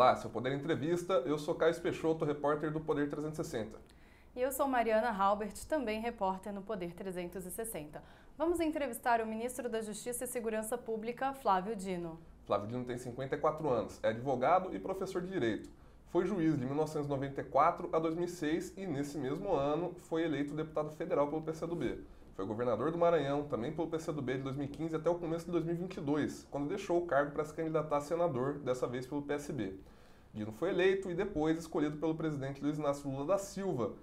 Olá, seu Poder Entrevista. Eu sou Caio Peixoto, repórter do Poder 360. E eu sou Mariana Halbert, também repórter no Poder 360. Vamos entrevistar o ministro da Justiça e Segurança Pública, Flávio Dino. Flávio Dino tem 54 anos, é advogado e professor de direito. Foi juiz de 1994 a 2006 e, nesse mesmo ano, foi eleito deputado federal pelo PCdoB. Foi governador do Maranhão, também pelo PCdoB de 2015 até o começo de 2022, quando deixou o cargo para se candidatar a senador, dessa vez pelo PSB. Dino foi eleito e depois escolhido pelo presidente Luiz Inácio Lula da Silva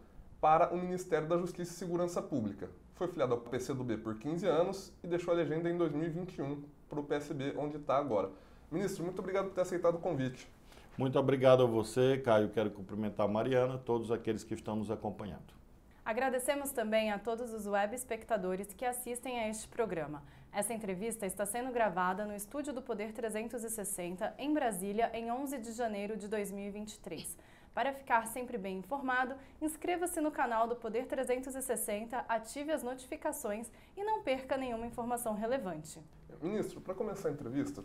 para o Ministério da Justiça e Segurança Pública. Foi filiado ao PCdoB por 15 anos e deixou a legenda em 2021 para o PSB, onde está agora. Ministro, muito obrigado por ter aceitado o convite. Muito obrigado a você, Caio. Quero cumprimentar a Mariana, todos aqueles que estão nos acompanhando. Agradecemos também a todos os web espectadores que assistem a este programa. Essa entrevista está sendo gravada no estúdio do Poder 360, em Brasília, em 11 de janeiro de 2023. Para ficar sempre bem informado, inscreva-se no canal do Poder 360, ative as notificações e não perca nenhuma informação relevante. Ministro, para começar a entrevista,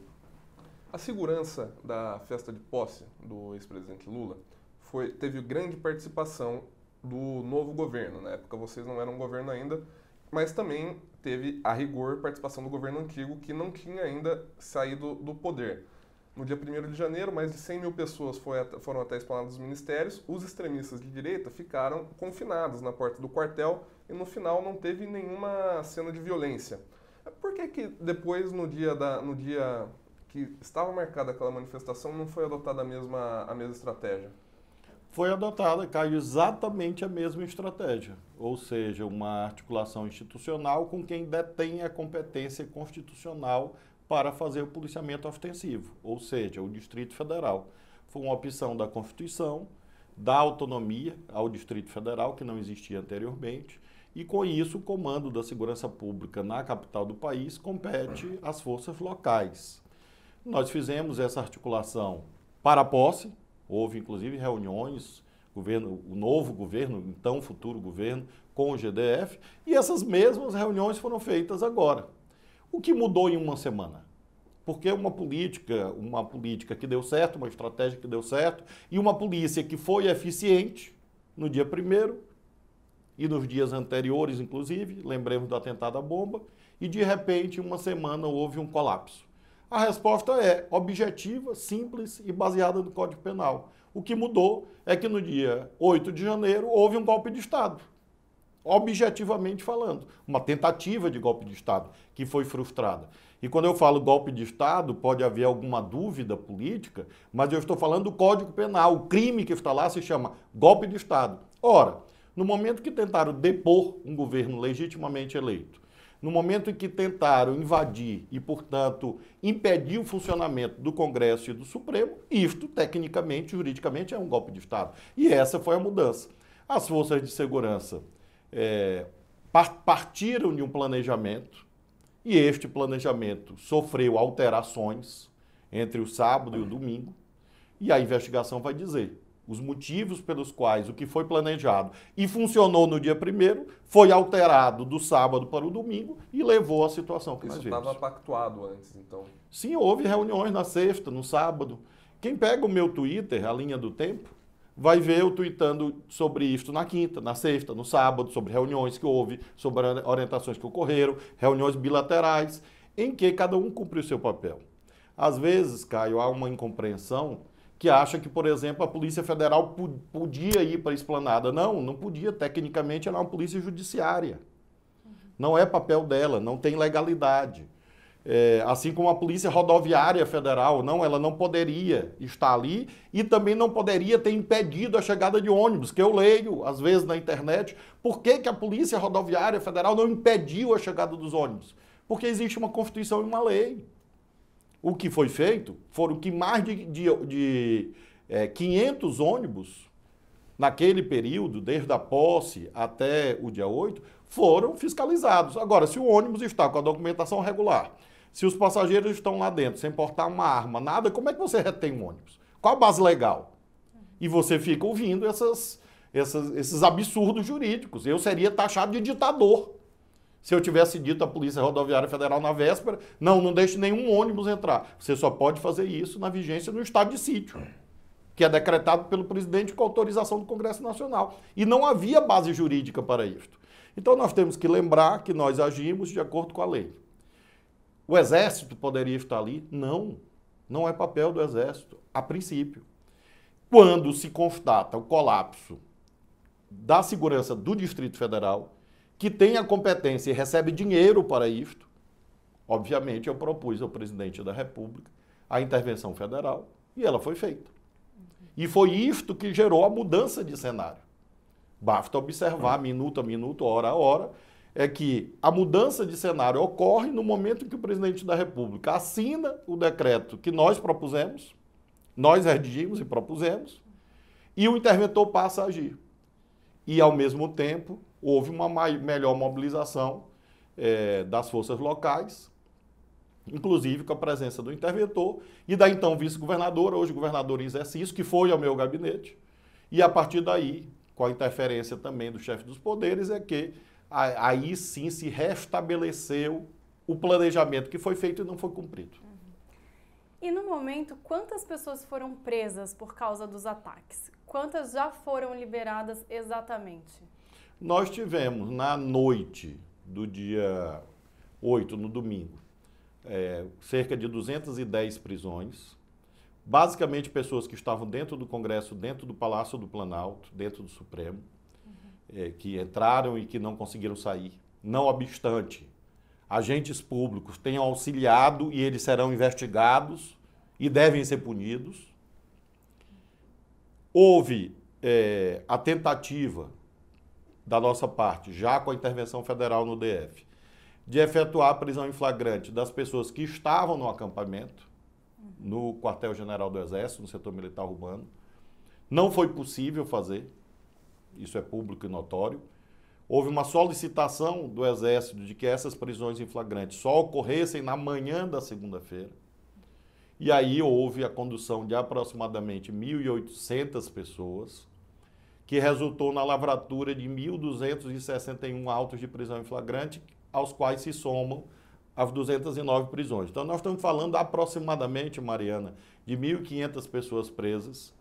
a segurança da festa de posse do ex-presidente Lula foi, teve grande participação do novo governo. Na época vocês não eram governo ainda, mas também teve, a rigor, participação do governo antigo que não tinha ainda saído do poder. No dia 1 de janeiro, mais de 100 mil pessoas foram até a esplanada dos ministérios. Os extremistas de direita ficaram confinados na porta do quartel e no final não teve nenhuma cena de violência. Por que, que depois, no dia, da, no dia que estava marcada aquela manifestação, não foi adotada a mesma, a mesma estratégia? Foi adotada, caiu exatamente a mesma estratégia, ou seja, uma articulação institucional com quem detém a competência constitucional para fazer o policiamento ostensivo, ou seja, o Distrito Federal. Foi uma opção da Constituição, da autonomia ao Distrito Federal, que não existia anteriormente, e com isso o comando da segurança pública na capital do país compete às forças locais. Nós fizemos essa articulação para a posse, houve inclusive reuniões, governo, o novo governo, então futuro governo, com o GDF, e essas mesmas reuniões foram feitas agora. O que mudou em uma semana? Porque uma política, uma política que deu certo, uma estratégia que deu certo, e uma polícia que foi eficiente no dia primeiro e nos dias anteriores, inclusive, lembremos do atentado à bomba, e de repente, uma semana houve um colapso. A resposta é objetiva, simples e baseada no Código Penal. O que mudou é que no dia 8 de janeiro houve um golpe de Estado. Objetivamente falando, uma tentativa de golpe de Estado que foi frustrada. E quando eu falo golpe de Estado, pode haver alguma dúvida política, mas eu estou falando do Código Penal. O crime que está lá se chama golpe de Estado. Ora, no momento que tentaram depor um governo legitimamente eleito, no momento em que tentaram invadir e, portanto, impedir o funcionamento do Congresso e do Supremo, isto, tecnicamente, juridicamente, é um golpe de Estado. E essa foi a mudança. As forças de segurança é, partiram de um planejamento e este planejamento sofreu alterações entre o sábado e o domingo, e a investigação vai dizer os motivos pelos quais o que foi planejado e funcionou no dia primeiro foi alterado do sábado para o domingo e levou à situação que Isso nós vimos. estava pactuado antes, então? Sim, houve reuniões na sexta, no sábado. Quem pega o meu Twitter, a linha do tempo, vai ver eu tweetando sobre isto na quinta, na sexta, no sábado, sobre reuniões que houve, sobre orientações que ocorreram, reuniões bilaterais, em que cada um cumpriu o seu papel. Às vezes, Caio, há uma incompreensão que acha que, por exemplo, a Polícia Federal podia ir para a esplanada. Não, não podia. Tecnicamente, ela é uma polícia judiciária. Não é papel dela, não tem legalidade. É, assim como a Polícia Rodoviária Federal, não, ela não poderia estar ali e também não poderia ter impedido a chegada de ônibus, que eu leio, às vezes, na internet. Por que, que a Polícia Rodoviária Federal não impediu a chegada dos ônibus? Porque existe uma Constituição e uma lei. O que foi feito foram que mais de, de, de é, 500 ônibus, naquele período, desde a posse até o dia 8, foram fiscalizados. Agora, se o ônibus está com a documentação regular, se os passageiros estão lá dentro sem portar uma arma, nada, como é que você retém um ônibus? Qual a base legal? E você fica ouvindo essas, essas, esses absurdos jurídicos. Eu seria taxado de ditador se eu tivesse dito à Polícia Rodoviária Federal na véspera, não, não deixe nenhum ônibus entrar. Você só pode fazer isso na vigência no estado de sítio. que é decretado pelo presidente com autorização do Congresso Nacional. E não havia base jurídica para isto. Então nós temos que lembrar que nós agimos de acordo com a lei. O Exército poderia estar ali? Não. Não é papel do Exército, a princípio. Quando se constata o colapso da segurança do Distrito Federal, que tem a competência e recebe dinheiro para isto, obviamente eu propus ao presidente da República a intervenção federal e ela foi feita. E foi isto que gerou a mudança de cenário. Basta observar minuto a minuto, hora a hora, é que a mudança de cenário ocorre no momento em que o presidente da República assina o decreto que nós propusemos, nós redigimos e propusemos, e o interventor passa a agir. E, ao mesmo tempo, houve uma melhor mobilização é, das forças locais, inclusive com a presença do interventor e da então vice-governadora, hoje governadora em exercício, que foi ao meu gabinete. E a partir daí, com a interferência também do chefe dos poderes, é que aí sim se restabeleceu o planejamento que foi feito e não foi cumprido. E no momento, quantas pessoas foram presas por causa dos ataques? Quantas já foram liberadas exatamente? Nós tivemos na noite do dia 8, no domingo, é, cerca de 210 prisões, basicamente pessoas que estavam dentro do Congresso, dentro do Palácio do Planalto, dentro do Supremo, uhum. é, que entraram e que não conseguiram sair. Não obstante, agentes públicos tenham auxiliado e eles serão investigados e devem ser punidos. Houve é, a tentativa da nossa parte, já com a intervenção federal no DF, de efetuar a prisão em flagrante das pessoas que estavam no acampamento, no quartel-general do Exército, no setor militar urbano. Não foi possível fazer, isso é público e notório. Houve uma solicitação do Exército de que essas prisões em flagrante só ocorressem na manhã da segunda-feira. E aí houve a condução de aproximadamente 1.800 pessoas, que resultou na lavratura de 1.261 autos de prisão em flagrante, aos quais se somam as 209 prisões. Então, nós estamos falando aproximadamente, Mariana, de 1.500 pessoas presas,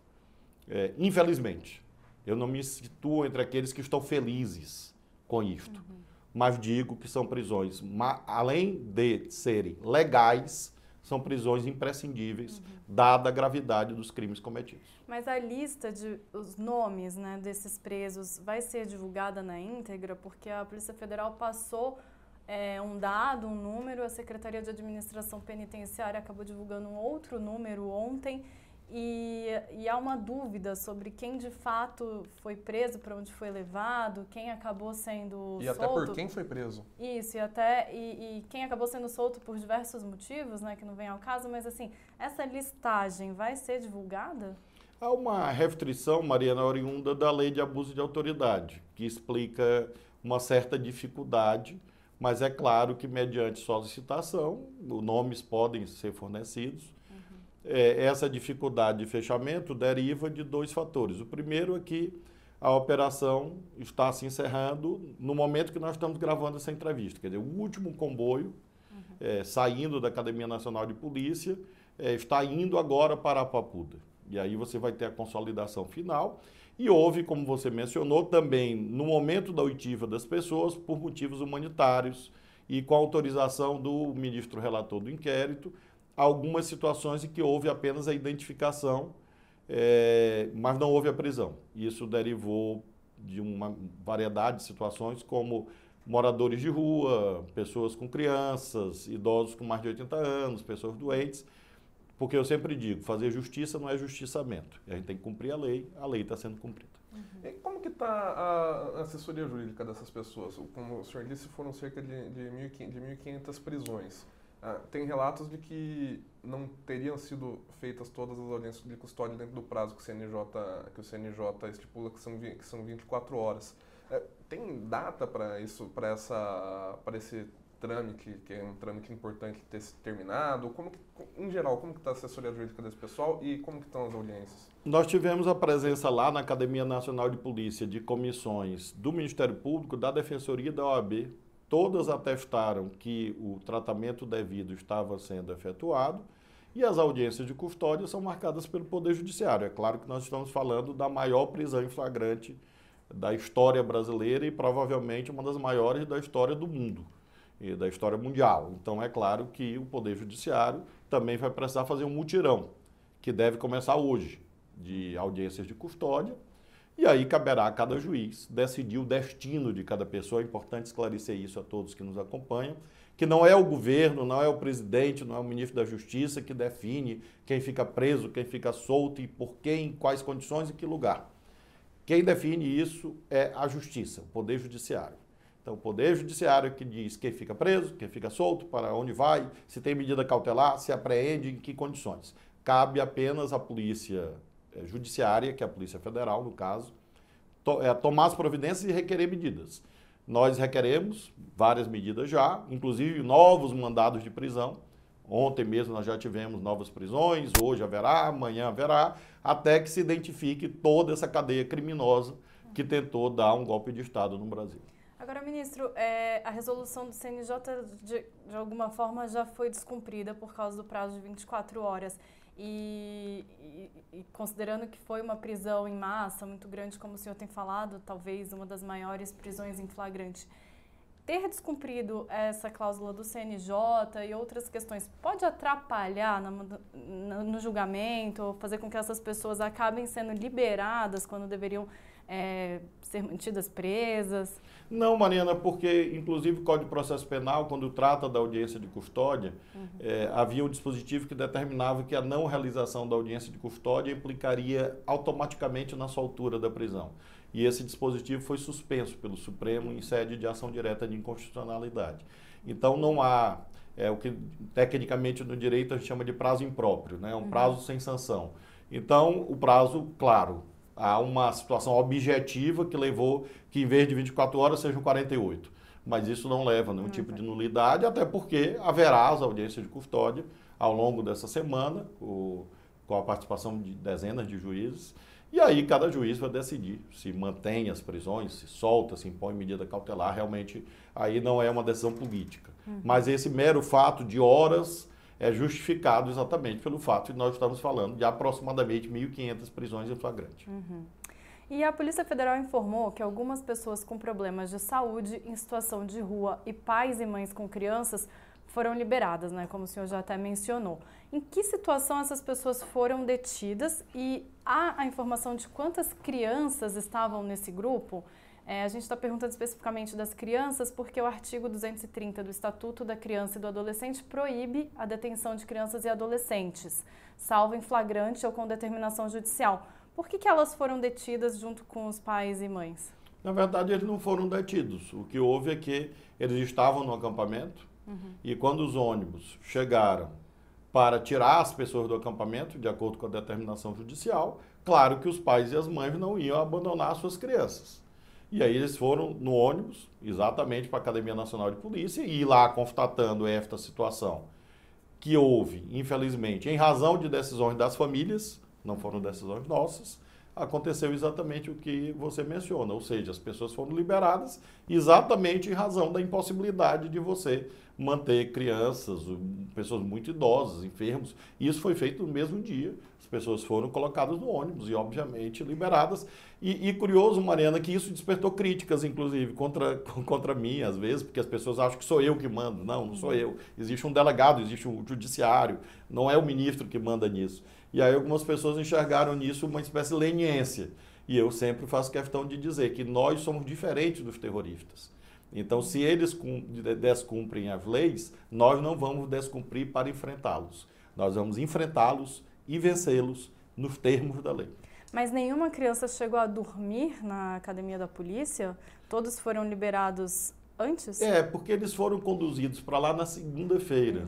é, infelizmente. Eu não me situo entre aqueles que estão felizes com isto, uhum. mas digo que são prisões, além de serem legais, são prisões imprescindíveis, uhum. dada a gravidade dos crimes cometidos. Mas a lista de os nomes né, desses presos vai ser divulgada na íntegra, porque a Polícia Federal passou é, um dado, um número, a Secretaria de Administração Penitenciária acabou divulgando um outro número ontem e, e há uma dúvida sobre quem de fato foi preso, para onde foi levado, quem acabou sendo e solto. E até por quem foi preso. Isso, e até e, e, quem acabou sendo solto por diversos motivos, né, que não vem ao caso, mas assim, essa listagem vai ser divulgada? Há uma restrição, Mariana, oriunda da lei de abuso de autoridade, que explica uma certa dificuldade mas é claro que, mediante solicitação, nomes podem ser fornecidos. É, essa dificuldade de fechamento deriva de dois fatores. O primeiro é que a operação está se encerrando no momento que nós estamos gravando essa entrevista. Quer dizer, o último comboio uhum. é, saindo da Academia Nacional de Polícia é, está indo agora para a Papuda. E aí você vai ter a consolidação final. E houve, como você mencionou, também no momento da oitiva das pessoas, por motivos humanitários e com autorização do ministro relator do inquérito, algumas situações em que houve apenas a identificação, é, mas não houve a prisão. Isso derivou de uma variedade de situações, como moradores de rua, pessoas com crianças, idosos com mais de 80 anos, pessoas doentes porque eu sempre digo, fazer justiça não é justiçamento. A gente tem que cumprir a lei, a lei está sendo cumprida. Uhum. Como que está a assessoria jurídica dessas pessoas? Como o senhor disse, foram cerca de, de 1.500 prisões. Ah, tem relatos de que não teriam sido feitas todas as audiências de custódia dentro do prazo que o CNJ, que o CNJ estipula, que são, que são 24 horas. É, tem data para isso, para esse trâmite, que é um trâmite importante ter se terminado? Como que, em geral, como está a assessoria jurídica desse pessoal e como que estão as audiências? Nós tivemos a presença lá na Academia Nacional de Polícia de comissões do Ministério Público, da Defensoria da OAB. Todas atestaram que o tratamento devido estava sendo efetuado E as audiências de custódia são marcadas pelo Poder Judiciário. É claro que nós estamos falando da maior prisão em flagrante da história brasileira e provavelmente uma das maiores da história do mundo e da história mundial. Então é claro que o Poder Judiciário também vai precisar fazer um mutirão, que deve começar hoje, de audiências de custódia. E aí caberá a cada juiz decidir o destino de cada pessoa. É importante esclarecer isso a todos que nos acompanham que não é o governo, não é o presidente, não é o ministro da Justiça que define quem fica preso, quem fica solto e por quem, em quais condições e que lugar. Quem define isso é a Justiça, o Poder Judiciário. Então, o Poder Judiciário que diz quem fica preso, quem fica solto, para onde vai, se tem medida cautelar, se apreende, em que condições. Cabe apenas à Polícia Judiciária, que é a Polícia Federal, no caso, to é, tomar as providências e requerer medidas. Nós requeremos várias medidas já, inclusive novos mandados de prisão. Ontem mesmo nós já tivemos novas prisões, hoje haverá, amanhã haverá, até que se identifique toda essa cadeia criminosa que tentou dar um golpe de Estado no Brasil. Agora, ministro, é, a resolução do CNJ de, de alguma forma já foi descumprida por causa do prazo de 24 horas. E, e, e, considerando que foi uma prisão em massa muito grande, como o senhor tem falado, talvez uma das maiores prisões em flagrante, ter descumprido essa cláusula do CNJ e outras questões pode atrapalhar no, no, no julgamento, fazer com que essas pessoas acabem sendo liberadas quando deveriam é, ser mantidas presas? Não, Mariana, porque inclusive o Código de Processo Penal, quando trata da audiência de custódia, uhum. é, havia um dispositivo que determinava que a não realização da audiência de custódia implicaria automaticamente na soltura da prisão. E esse dispositivo foi suspenso pelo Supremo em sede de ação direta de inconstitucionalidade. Então não há é o que tecnicamente no direito a gente chama de prazo impróprio, né? um uhum. prazo sem sanção. Então, o prazo, claro, há uma situação objetiva que levou que em vez de 24 horas sejam 48. Mas isso não leva a nenhum tipo de nulidade, até porque haverá as audiências de custódia ao longo dessa semana, o, com a participação de dezenas de juízes. E aí cada juiz vai decidir se mantém as prisões, se solta, se impõe medida cautelar. Realmente aí não é uma decisão política. Uhum. Mas esse mero fato de horas é justificado exatamente pelo fato de nós estamos falando de aproximadamente 1.500 prisões em flagrante. Uhum. E a Polícia Federal informou que algumas pessoas com problemas de saúde em situação de rua e pais e mães com crianças foram liberadas, né, como o senhor já até mencionou. Em que situação essas pessoas foram detidas e há a informação de quantas crianças estavam nesse grupo? É, a gente está perguntando especificamente das crianças porque o artigo 230 do Estatuto da Criança e do Adolescente proíbe a detenção de crianças e adolescentes, salvo em flagrante ou com determinação judicial. Por que, que elas foram detidas junto com os pais e mães? Na verdade, eles não foram detidos. O que houve é que eles estavam no acampamento uhum. e quando os ônibus chegaram para tirar as pessoas do acampamento, de acordo com a determinação judicial, claro que os pais e as mães não iam abandonar suas crianças. E aí eles foram no ônibus, exatamente para a Academia Nacional de Polícia, e lá constatando esta situação que houve, infelizmente, em razão de decisões das famílias, não foram decisões nossas, aconteceu exatamente o que você menciona, ou seja, as pessoas foram liberadas exatamente em razão da impossibilidade de você manter crianças, pessoas muito idosas, enfermos. E isso foi feito no mesmo dia. As pessoas foram colocadas no ônibus e, obviamente, liberadas. E, e curioso, Mariana, que isso despertou críticas, inclusive, contra, contra mim, às vezes, porque as pessoas acham que sou eu que mando. Não, não sou eu. Existe um delegado, existe um judiciário, não é o ministro que manda nisso. E aí algumas pessoas enxergaram nisso uma espécie de leniência. E eu sempre faço questão de dizer que nós somos diferentes dos terroristas. Então, se eles descumprem as leis, nós não vamos descumprir para enfrentá-los. Nós vamos enfrentá-los e vencê-los nos termos da lei. Mas nenhuma criança chegou a dormir na academia da polícia? Todos foram liberados antes? É, porque eles foram conduzidos para lá na segunda-feira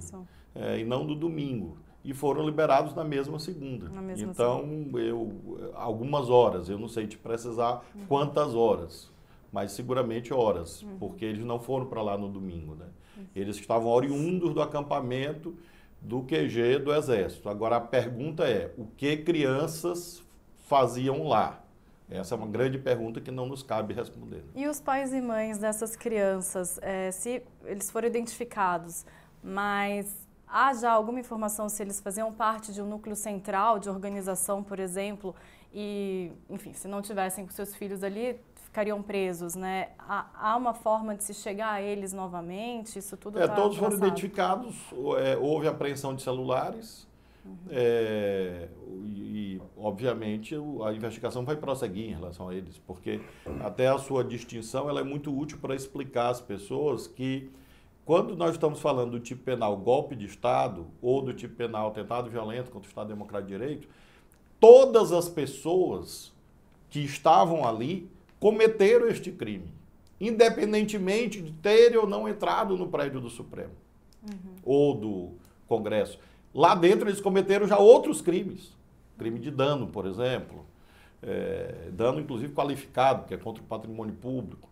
é, e não no domingo. E foram liberados na mesma segunda. Na mesma então, segunda. eu algumas horas, eu não sei te precisar uhum. quantas horas mas seguramente horas, uhum. porque eles não foram para lá no domingo. Né? Uhum. Eles estavam oriundos do acampamento do QG do Exército. Agora a pergunta é: o que crianças faziam lá? Essa é uma grande pergunta que não nos cabe responder. E os pais e mães dessas crianças, é, se eles foram identificados, mas há já alguma informação se eles faziam parte de um núcleo central de organização, por exemplo, e, enfim, se não tivessem com seus filhos ali, ficariam presos, né? Há, há uma forma de se chegar a eles novamente? Isso tudo É, tá todos foram identificados, é, houve apreensão de celulares, Uhum. é, e, obviamente, a investigação vai prosseguir em relação a eles, porque até a sua distinção ela é muito útil para explicar às pessoas que, quando nós estamos falando do tipo penal golpe de Estado ou do tipo penal atentado violento contra o Estado Democrático de Direito, todas as pessoas que estavam ali cometeram este crime, independentemente de terem ou não entrado no prédio do Supremo ou do Congresso. Lá dentro eles cometeram já outros crimes. Crime de dano, por exemplo. É, dano, inclusive, qualificado, que é contra o patrimônio público.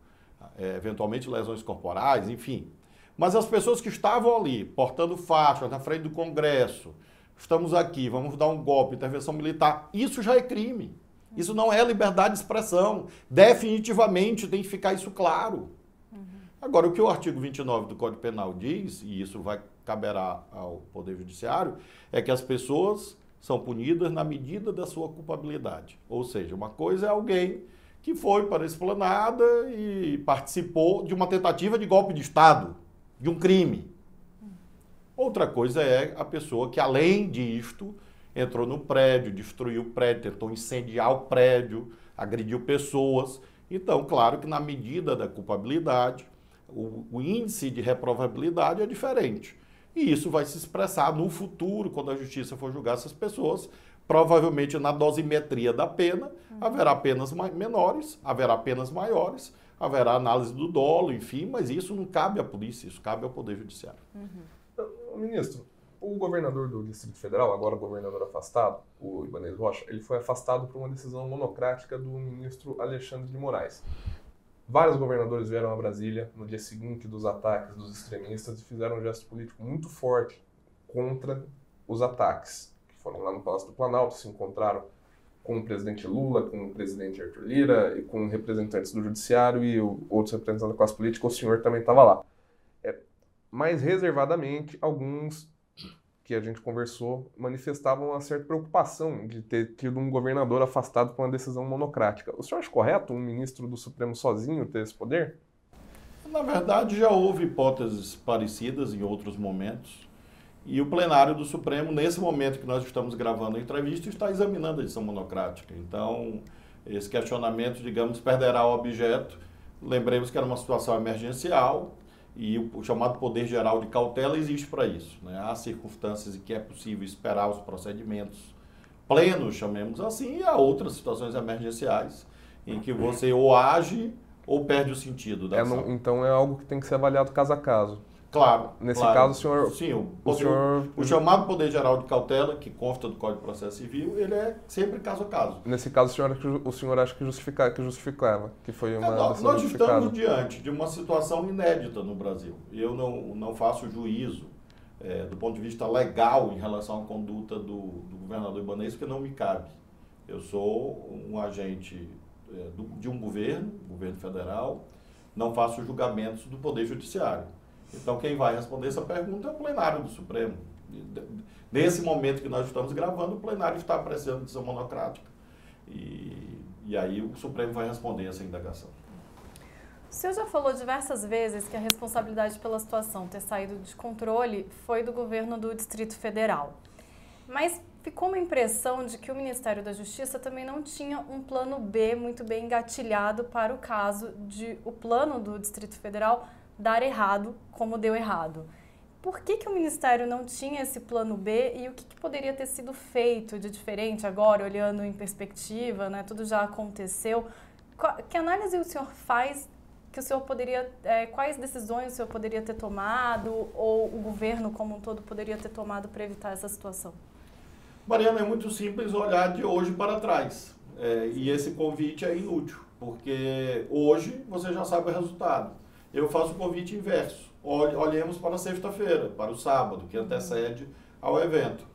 É, eventualmente lesões corporais, enfim. Mas as pessoas que estavam ali, portando faixas na frente do Congresso, estamos aqui, vamos dar um golpe, intervenção militar, isso já é crime. Isso não é liberdade de expressão. Definitivamente tem que ficar isso claro. Agora, o que o artigo 29 do Código Penal diz, e isso vai caberá ao Poder Judiciário, é que as pessoas são punidas na medida da sua culpabilidade. Ou seja, uma coisa é alguém que foi para a esplanada e participou de uma tentativa de golpe de Estado, de um crime. Outra coisa é a pessoa que, além disto, entrou no prédio, destruiu o prédio, tentou incendiar o prédio, agrediu pessoas. Então, claro que na medida da culpabilidade, o, o índice de reprovabilidade é diferente. E isso vai se expressar no futuro, quando a justiça for julgar essas pessoas. Provavelmente na dosimetria da pena, haverá penas menores, haverá penas maiores, haverá análise do dolo, enfim, mas isso não cabe à polícia, isso cabe ao Poder Judiciário. Ô, Ministro, o governador do Distrito Federal, agora governador afastado, o Ibanez Rocha, ele foi afastado por uma decisão monocrática do ministro Alexandre de Moraes. Vários governadores vieram a Brasília no dia seguinte dos ataques dos extremistas e fizeram um gesto político muito forte contra os ataques. Que foram lá no Palácio do Planalto, se encontraram com o presidente Lula, com o presidente Arthur Lira e com representantes do judiciário e outros representantes da classe política. O senhor também estava lá. É, mais reservadamente, alguns que a gente conversou manifestavam uma certa preocupação de ter tido um governador afastado por uma decisão monocrática. O senhor acha correto um ministro do Supremo sozinho ter esse poder? Na verdade, já houve hipóteses parecidas em outros momentos. E o plenário do Supremo, nesse momento que nós estamos gravando a entrevista, está examinando a edição monocrática. Então, esse questionamento, digamos, perderá o objeto. Lembremos que era uma situação emergencial e o chamado poder geral de cautela existe para isso. Né? Há circunstâncias em que é possível esperar os procedimentos plenos, chamemos assim, e há outras situações emergenciais em que você ou age ou perde o sentido da É, ação. não- então é algo que tem que ser avaliado caso a caso. Claro. Nesse claro. caso, o senhor- Sim, o, O senhor, o chamado poder geral de cautela, que consta do Código de Processo Civil, ele é sempre caso a caso. nesse caso, o senhor, acha que- o senhor acha que, justifica, que justificava, que foi uma É, nós, nós estamos diante de uma situação inédita no Brasil. Eu não, não faço juízo eh, do ponto de vista legal em relação à conduta do, do governador Ibanez, porque não me cabe. Eu sou um agente eh, do- de um governo, governo federal, não faço julgamentos do Poder Judiciário. Então, quem vai responder essa pergunta é o plenário do Supremo. Nesse momento que nós estamos gravando, o plenário está apreciando decisão monocrática. E, e aí o Supremo vai responder essa indagação. O senhor já falou diversas vezes que a responsabilidade pela situação ter saído de controle foi do governo do Distrito Federal. Mas ficou uma impressão de que o Ministério da Justiça também não tinha um plano B muito bem engatilhado para o caso de o plano do Distrito Federal dar errado como deu errado. Por que, que o Ministério não tinha esse plano B e o que, que poderia ter sido feito de diferente agora, olhando em perspectiva, né? Tudo já aconteceu. Que análise o senhor faz que o senhor poderia, eh, quais decisões o senhor poderia ter tomado ou o governo como um todo poderia ter tomado para evitar essa situação? Mariana, é muito simples olhar de hoje para trás. É, e esse convite é inútil, porque hoje você já sabe o resultado. Eu faço o convite inverso. Olhe- Olhemos para sexta-feira, para o sábado, que antecede ao evento.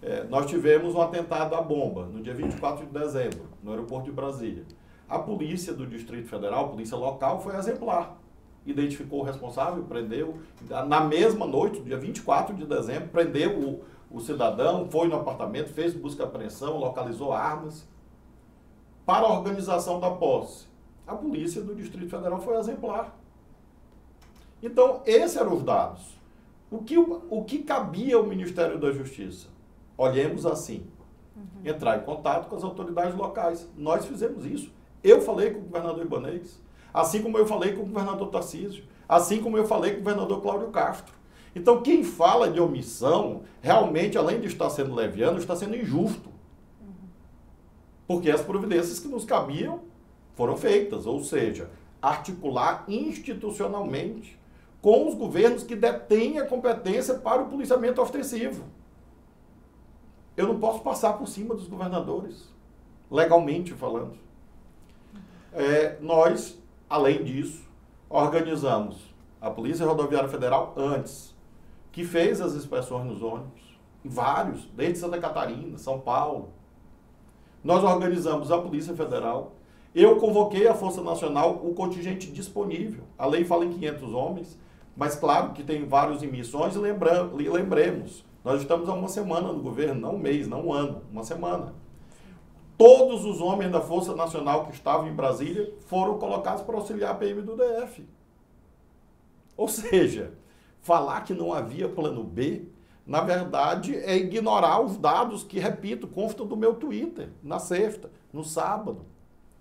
É, nós tivemos um atentado à bomba no dia 24 de dezembro, no aeroporto de Brasília. A polícia do Distrito Federal, a polícia local, foi exemplar. identificou o responsável, prendeu. Na mesma noite, dia 24 de dezembro, prendeu o, o cidadão, foi no apartamento, fez busca e apreensão, localizou armas. Para a organização da posse, a polícia do Distrito Federal foi exemplar. Então, esses eram os dados. O que, o que cabia ao Ministério da Justiça? Olhemos assim. Uhum. Entrar em contato com as autoridades locais. Nós fizemos isso. Eu falei com o governador Ibanez, assim como eu falei com o governador Tarcísio, assim como eu falei com o governador Cláudio Castro. Então, quem fala de omissão, realmente, além de estar sendo leviano, está sendo injusto. Porque as providências que nos cabiam foram feitas, ou seja, articular institucionalmente com os governos que detêm a competência para o policiamento ostensivo. Eu não posso passar por cima dos governadores, legalmente falando. É, nós, além disso, organizamos a Polícia Rodoviária Federal antes, que fez as inspeções nos ônibus, vários, desde Santa Catarina, São Paulo. Nós organizamos a Polícia Federal. Eu convoquei a Força Nacional, o contingente disponível. A lei fala em 500 homens, mas claro que tem vários em missões e lembremos, nós estamos há uma semana no governo, não um mês, não um ano, uma semana. Todos os homens da Força Nacional que estavam em Brasília foram colocados para auxiliar a PM do DF. Ou seja, falar que não havia plano B, na verdade, é ignorar os dados que, repito, constam do meu Twitter, na sexta, no sábado.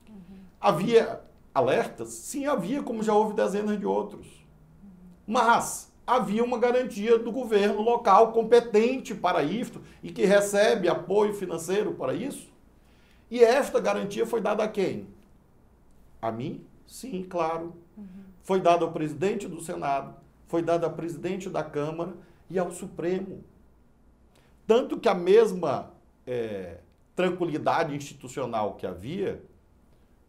Uhum. Havia alertas? Sim, havia, como já houve dezenas de outros. Mas havia uma garantia do governo local competente para isto e que recebe apoio financeiro para isso. E esta garantia foi dada a quem? A mim? Sim, claro. Uhum. Foi dada ao presidente do Senado, foi dada ao presidente da Câmara e ao Supremo. Tanto que a mesma é, tranquilidade institucional que havia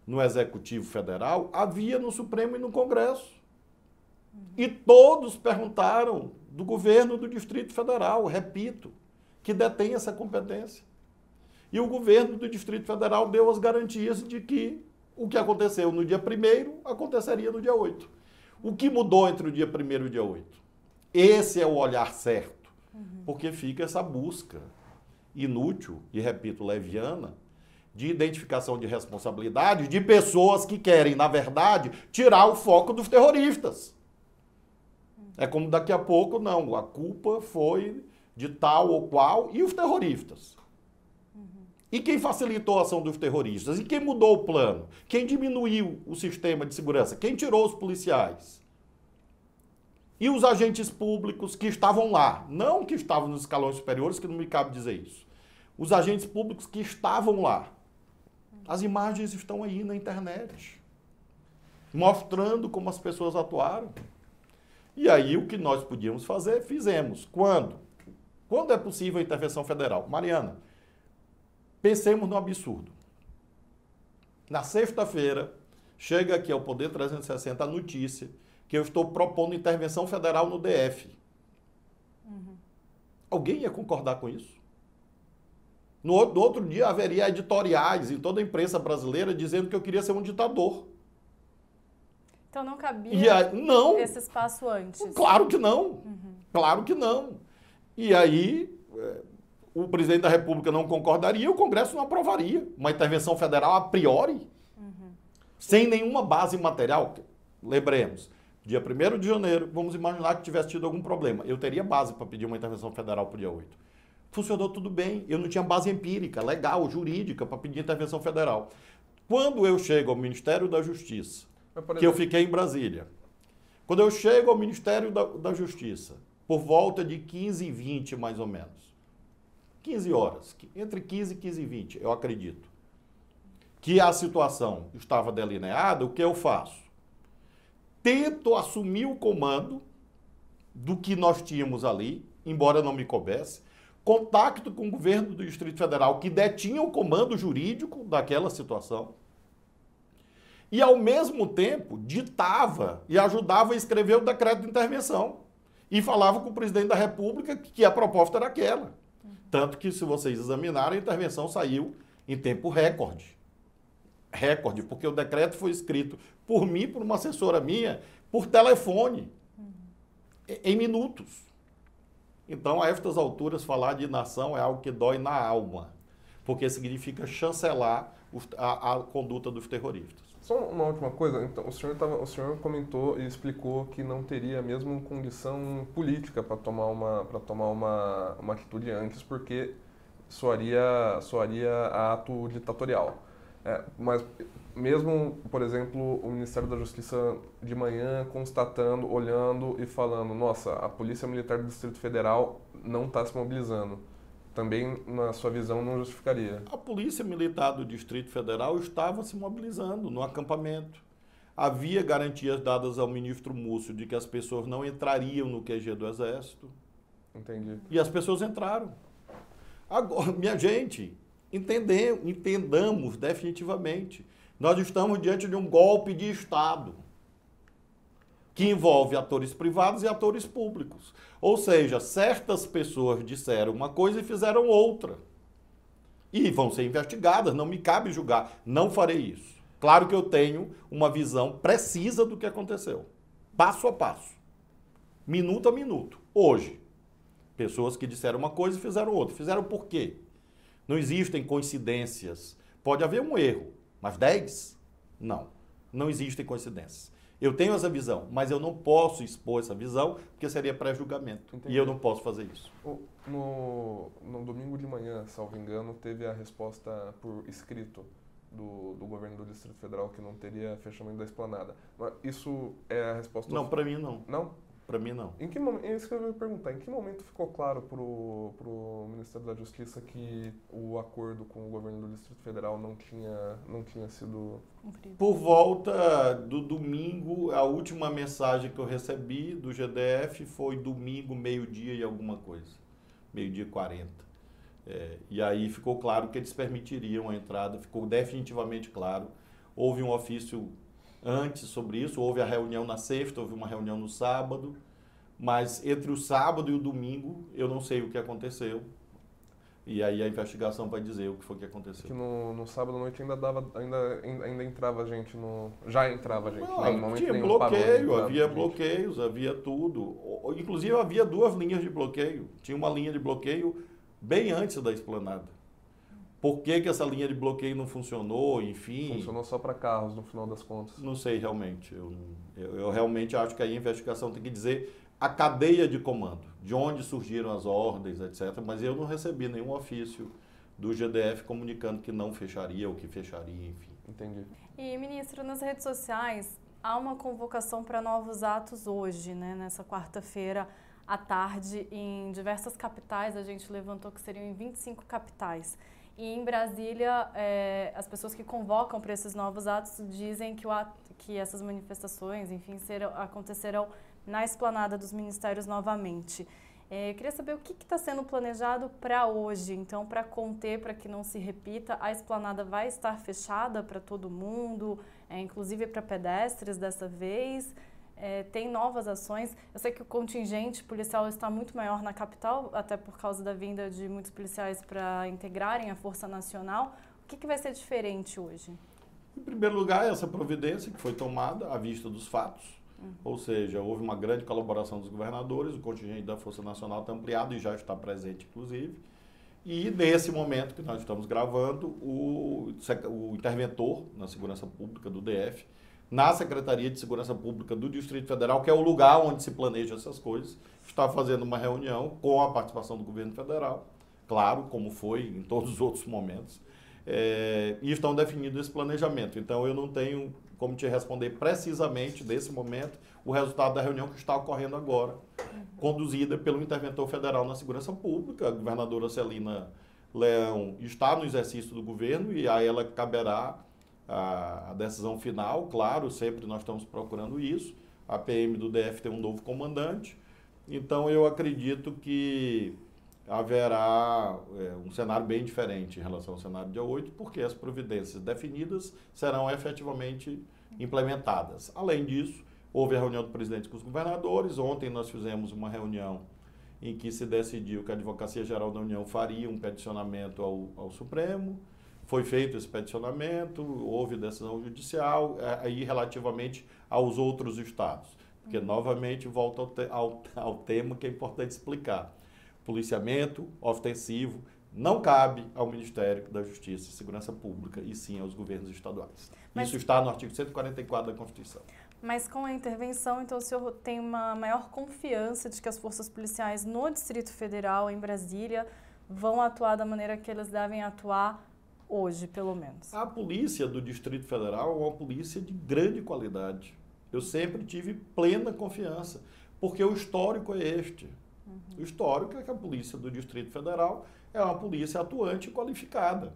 no Executivo Federal, havia no Supremo e no Congresso. E todos perguntaram do governo do Distrito Federal, repito, que detém essa competência. E o governo do Distrito Federal deu as garantias de que o que aconteceu no dia 1 aconteceria no dia 8. O que mudou entre o dia 1 e o dia 8? Esse é o olhar certo, uhum. porque fica essa busca inútil e, repito, leviana, de identificação de responsabilidade de pessoas que querem, na verdade, tirar o foco dos terroristas. É como daqui a pouco, não, a culpa foi de tal ou qual e os terroristas. E quem facilitou a ação dos terroristas? E quem mudou o plano? Quem diminuiu o sistema de segurança? Quem tirou os policiais? E os agentes públicos que estavam lá? Não que estavam nos escalões superiores, que não me cabe dizer isso. Os agentes públicos que estavam lá. As imagens estão aí na internet, mostrando como as pessoas atuaram. E aí o que nós podíamos fazer, fizemos. Quando? Quando é possível a intervenção federal? Mariana, Pensemos no absurdo. Na sexta-feira, chega aqui ao Poder 360 a notícia que eu estou propondo intervenção federal no DF. Uhum. Alguém ia concordar com isso? No, no, outro dia haveria editoriais em toda a imprensa brasileira dizendo que eu queria ser um ditador. Então não cabia aí, não, esse espaço antes. Claro que não. Uhum. Claro que não. E aí, é, o presidente da República não concordaria, o Congresso não aprovaria uma intervenção federal a priori, uhum. sem nenhuma base material. Lembremos, dia 1 de janeiro, vamos imaginar que tivesse tido algum problema. Eu teria base para pedir uma intervenção federal para o dia 8. Funcionou tudo bem, eu não tinha base empírica, legal, jurídica para pedir intervenção federal. Quando eu chego ao Ministério da Justiça, que eu fiquei em Brasília, quando eu chego ao Ministério da, da Justiça, por volta de 15 e 20 mais ou menos, 15 horas, entre 15 e 15 e 20, eu acredito, que a situação estava delineada, o que eu faço? Tento assumir o comando do que nós tínhamos ali, embora não me coubesse, contacto com o governo do Distrito Federal, que detinha o comando jurídico daquela situação, e ao mesmo tempo ditava e ajudava a escrever o decreto de intervenção. E falava com o presidente da República que a proposta era aquela. Tanto que, se vocês examinarem, a intervenção saiu em tempo recorde. Recorde, porque o decreto foi escrito por mim, por uma assessora minha, por telefone, em minutos. Então, a estas alturas, falar de nação é algo que dói na alma, porque significa chancelar a, a conduta dos terroristas. Só uma última coisa, então, o senhor, tava, o senhor comentou e explicou que não teria mesmo condição política para tomar, uma, tomar uma, uma atitude antes, porque soaria, soaria ato ditatorial. É, mas mesmo, por exemplo, o Ministério da Justiça de manhã constatando, olhando e falando, nossa, a Polícia Militar do Distrito Federal não está se mobilizando. Também, na sua visão, não justificaria. A Polícia Militar do Distrito Federal estava se mobilizando no acampamento. Havia garantias dadas ao ministro Múcio de que as pessoas não entrariam no QG do Exército. Entendi. E as pessoas entraram. Agora, minha gente, entendemos, entendamos definitivamente. Nós estamos diante de um golpe de Estado que envolve atores privados e atores públicos. Ou seja, certas pessoas disseram uma coisa e fizeram outra. E vão ser investigadas, não me cabe julgar. Não farei isso. Claro que eu tenho uma visão precisa do que aconteceu. Passo a passo. Minuto a minuto. Hoje. Pessoas que disseram uma coisa e fizeram outra. Fizeram por quê? Não existem coincidências. Pode haver um erro, mas 10? Não. Não existem coincidências. Eu tenho essa visão, mas eu não posso expor essa visão porque seria pré-julgamento. E eu não posso fazer isso. No, no domingo de manhã, salvo engano, teve a resposta por escrito do, do governo do Distrito Federal que não teria fechamento da esplanada. Isso é a resposta? Não, para mim não. Não? Para mim, não. Em que momento, é isso que eu ia perguntar, em que momento ficou claro para o Ministério da Justiça que o acordo com o governo do Distrito Federal não tinha, não tinha sido cumprido? Por volta do domingo, a última mensagem que eu recebi do GDF foi domingo, meio-dia e alguma coisa. Meio-dia e 40. É, e aí ficou claro que eles permitiriam a entrada, ficou definitivamente claro. Houve um ofício antes sobre isso. Houve a reunião na sexta, houve uma reunião no sábado, mas entre o sábado e o domingo eu não sei o que aconteceu. E aí a investigação vai dizer o que foi que aconteceu. Que no, no sábado à noite ainda dava, ainda, ainda entrava gente no. Já entrava gente. Não, não tinha bloqueio, havia bloqueios, havia tudo. Inclusive havia duas linhas de bloqueio. Tinha uma linha de bloqueio bem antes da esplanada. Por que, que essa linha de bloqueio não funcionou, enfim. Funcionou só para carros, no final das contas. Não sei realmente. Eu, eu, eu, realmente acho que aí a investigação tem que dizer a cadeia de comando, de onde surgiram as ordens, etc. Mas eu não recebi nenhum ofício do GDF comunicando que não fecharia ou que fecharia, enfim. Entendi. E, ministro, nas redes sociais há uma convocação para novos atos hoje, né? Nessa quarta-feira à tarde, em diversas capitais. A gente levantou que seriam em 25 capitais. E em Brasília, é, as pessoas que convocam para esses novos atos dizem que, o ato, que essas manifestações, enfim, serão, acontecerão na esplanada dos ministérios novamente. É, queria saber o que está sendo planejado para hoje, então, para conter, para que não se repita. A esplanada vai estar fechada para todo mundo, é, inclusive para pedestres dessa vez é, tem novas ações. Eu sei que o contingente policial está muito maior na capital, até por causa da vinda de muitos policiais para integrarem a Força Nacional. O que, que vai ser diferente hoje? Em primeiro lugar, essa providência que foi tomada à vista dos fatos. Uhum. Ou seja, houve uma grande colaboração dos governadores, o contingente da Força Nacional está ampliado e já está presente, inclusive. E nesse momento que nós estamos gravando, o, o interventor na segurança pública do DF na Secretaria de Segurança Pública do Distrito Federal, que é o lugar onde se planeja essas coisas, está fazendo uma reunião com a participação do governo federal, claro, como foi em todos os outros momentos, é, e estão definindo esse planejamento. Então, eu não tenho como te responder precisamente desse momento o resultado da reunião que está ocorrendo agora, conduzida pelo interventor federal na segurança pública, a governadora Celina Leão está no exercício do governo e a ela caberá a, a decisão final, claro, sempre nós estamos procurando isso. A PM do DF tem um novo comandante, então eu acredito que haverá é, um cenário bem diferente em relação ao cenário dia 8, porque as providências definidas serão efetivamente implementadas. Além disso, houve a reunião do presidente com os governadores. Ontem nós fizemos uma reunião em que se decidiu que a Advocacia Geral da União faria um peticionamento ao, ao Supremo. Foi feito esse peticionamento, houve decisão judicial, é, aí relativamente aos outros estados. Porque, novamente, volta ao, te, ao, ao tema que é importante explicar. Policiamento ofensivo não cabe ao Ministério da Justiça e Segurança Pública, e sim aos governos estaduais. Mas, Isso está no artigo 144 da Constituição. Mas com a intervenção, então, o senhor tem uma maior confiança de que as forças policiais no Distrito Federal, em Brasília, vão atuar da maneira que eles devem atuar hoje, pelo menos? A polícia do Distrito Federal é uma polícia de grande qualidade. Eu sempre tive plena confiança, porque o histórico é este. Uhum. O histórico é que a polícia do Distrito Federal é uma polícia atuante e qualificada.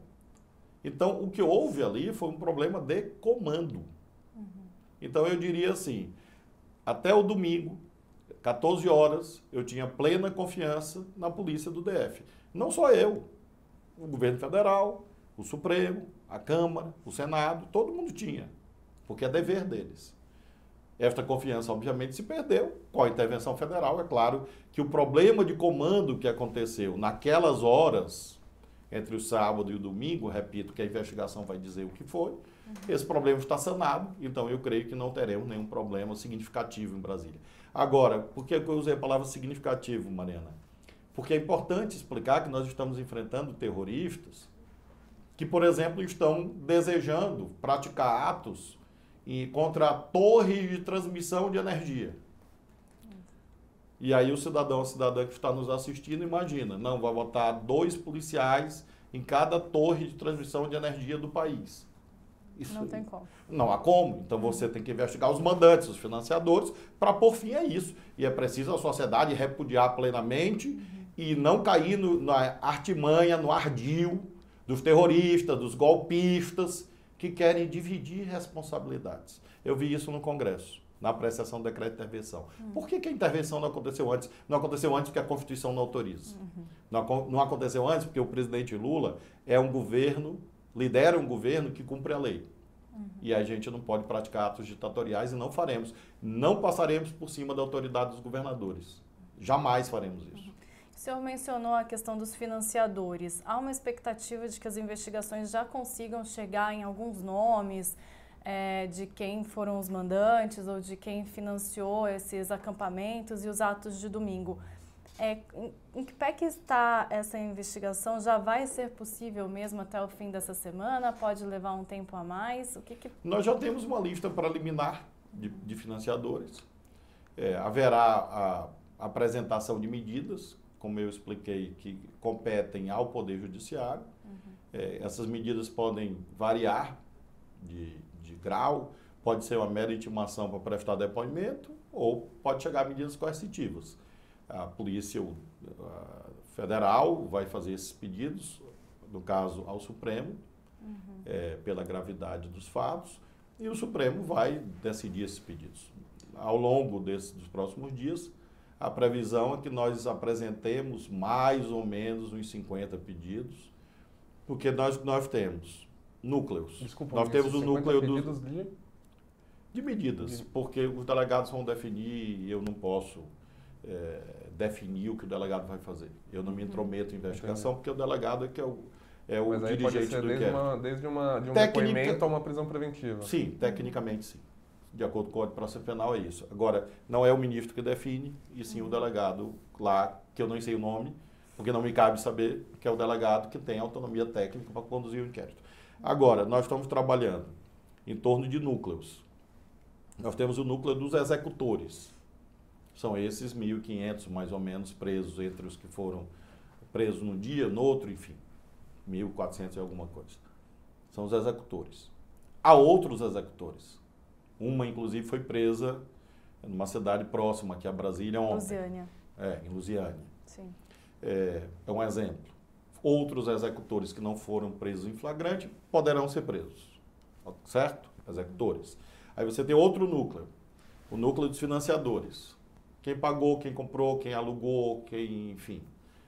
Então, o que houve ali foi um problema de comando. Uhum. Então, eu diria assim: até o domingo, 14 horas, eu tinha plena confiança na polícia do DF. Não só eu, o governo federal, o Supremo, a Câmara, o Senado, todo mundo tinha, porque é dever deles. Esta confiança, obviamente, se perdeu com a intervenção federal. É claro que o problema de comando que aconteceu naquelas horas, entre o sábado e o domingo, repito que a investigação vai dizer o que foi, uhum. esse problema está sanado, então eu creio que não teremos nenhum problema significativo em Brasília. Agora, por que eu usei a palavra significativo, Mariana? Porque é importante explicar que nós estamos enfrentando terroristas que, por exemplo, estão desejando praticar atos e contra torres de transmissão de energia. E aí o cidadão, a cidadã que está nos assistindo, imagina, não, vai botar dois policiais em cada torre de transmissão de energia do país. Isso, não tem como. Não há como. Então você tem que investigar os mandantes, os financiadores, para pôr fim a isso. E é preciso a sociedade repudiar plenamente uhum. e não cair no, na artimanha, no ardil dos terroristas, dos golpistas, que querem dividir responsabilidades. Eu vi isso no Congresso, na apreciação do decreto de intervenção. Uhum. Por que, que, a intervenção não aconteceu antes? Não aconteceu antes porque a Constituição não autoriza. Uhum. Não, não aconteceu antes porque o presidente Lula é um governo, lidera um governo que cumpre a lei. Uhum. E a gente não pode praticar atos ditatoriais e não faremos. Não passaremos por cima da autoridade dos governadores. Jamais faremos isso. O senhor mencionou a questão dos financiadores. Há uma expectativa de que as investigações já consigam chegar em alguns nomes é, de quem foram os mandantes ou de quem financiou esses acampamentos e os atos de domingo. É, em, que pé que está essa investigação? Já vai ser possível mesmo até o fim dessa semana? Pode levar um tempo a mais? O que, que... Nós já temos uma lista preliminar de, de financiadores. É, haverá a apresentação de medidas como eu expliquei, que competem ao Poder Judiciário. Uhum. É, essas medidas podem variar de, de grau, pode ser uma mera intimação para prestar depoimento ou pode chegar a medidas coercitivas. A Polícia Federal vai fazer esses pedidos, no caso ao Supremo, uhum. é, pela gravidade dos fatos, e o Supremo vai decidir esses pedidos. Ao longo desses, dos próximos dias, a previsão é que nós apresentemos mais ou menos uns 50 pedidos, porque nós, nós temos núcleos. Desculpa, nós temos o núcleo dos de... de medidas, de... porque os delegados vão definir e eu não posso é, definir o que o delegado vai fazer. Eu não me uhum. intrometo em investigação, Entendi. porque o delegado é que é o, é o Mas aí dirigente pode ser do desde inquérito. Uma, desde uma, de um Tecnica... depoimento a uma prisão preventiva. Sim, tecnicamente sim de acordo com o Código de Processo Penal, é isso. Agora, não é o ministro que define, e sim o delegado lá, que eu não sei o nome, porque não me cabe saber, que é o delegado que tem autonomia técnica para conduzir o inquérito. Agora, nós estamos trabalhando em torno de núcleos. Nós temos o núcleo dos executores. São esses 1.500, mais ou menos, presos, entre os que foram presos num dia, no outro, enfim, 1.400 e alguma coisa. São os executores. Há outros executores uma, inclusive, foi presa numa cidade próxima aqui a Brasília ontem. Lusiânia. É, em Lusiânia. Sim. É, é um exemplo. Outros executores que não foram presos em flagrante poderão ser presos. Certo? Executores. Aí você tem outro núcleo. O núcleo dos financiadores. Quem pagou, quem comprou, quem alugou, quem, enfim,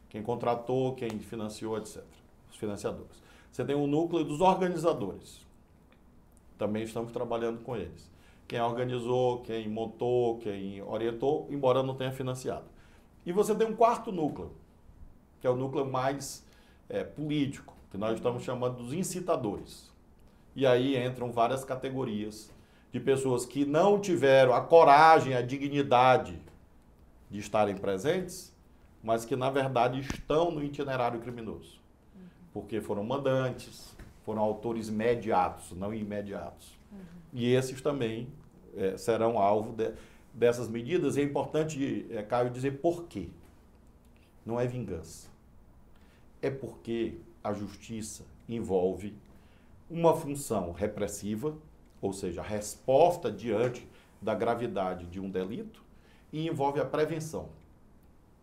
quem contratou, quem financiou, etc. Os financiadores. Você tem o núcleo dos organizadores. Também estamos trabalhando com eles quem organizou, quem montou, quem orientou, embora não tenha financiado. E você tem um quarto núcleo, que é o núcleo mais é, político, que nós estamos chamando dos incitadores. E aí entram várias categorias de pessoas que não tiveram a coragem, a dignidade de estarem presentes, mas que na verdade estão no itinerário criminoso. Porque foram mandantes, foram autores imediatos, não imediatos. Uhum. E esses também é, serão alvo de, dessas medidas. E é importante, é, Caio, dizer por quê. Não é vingança. É porque a justiça envolve uma função repressiva, ou seja, a resposta diante da gravidade de um delito, e envolve a prevenção.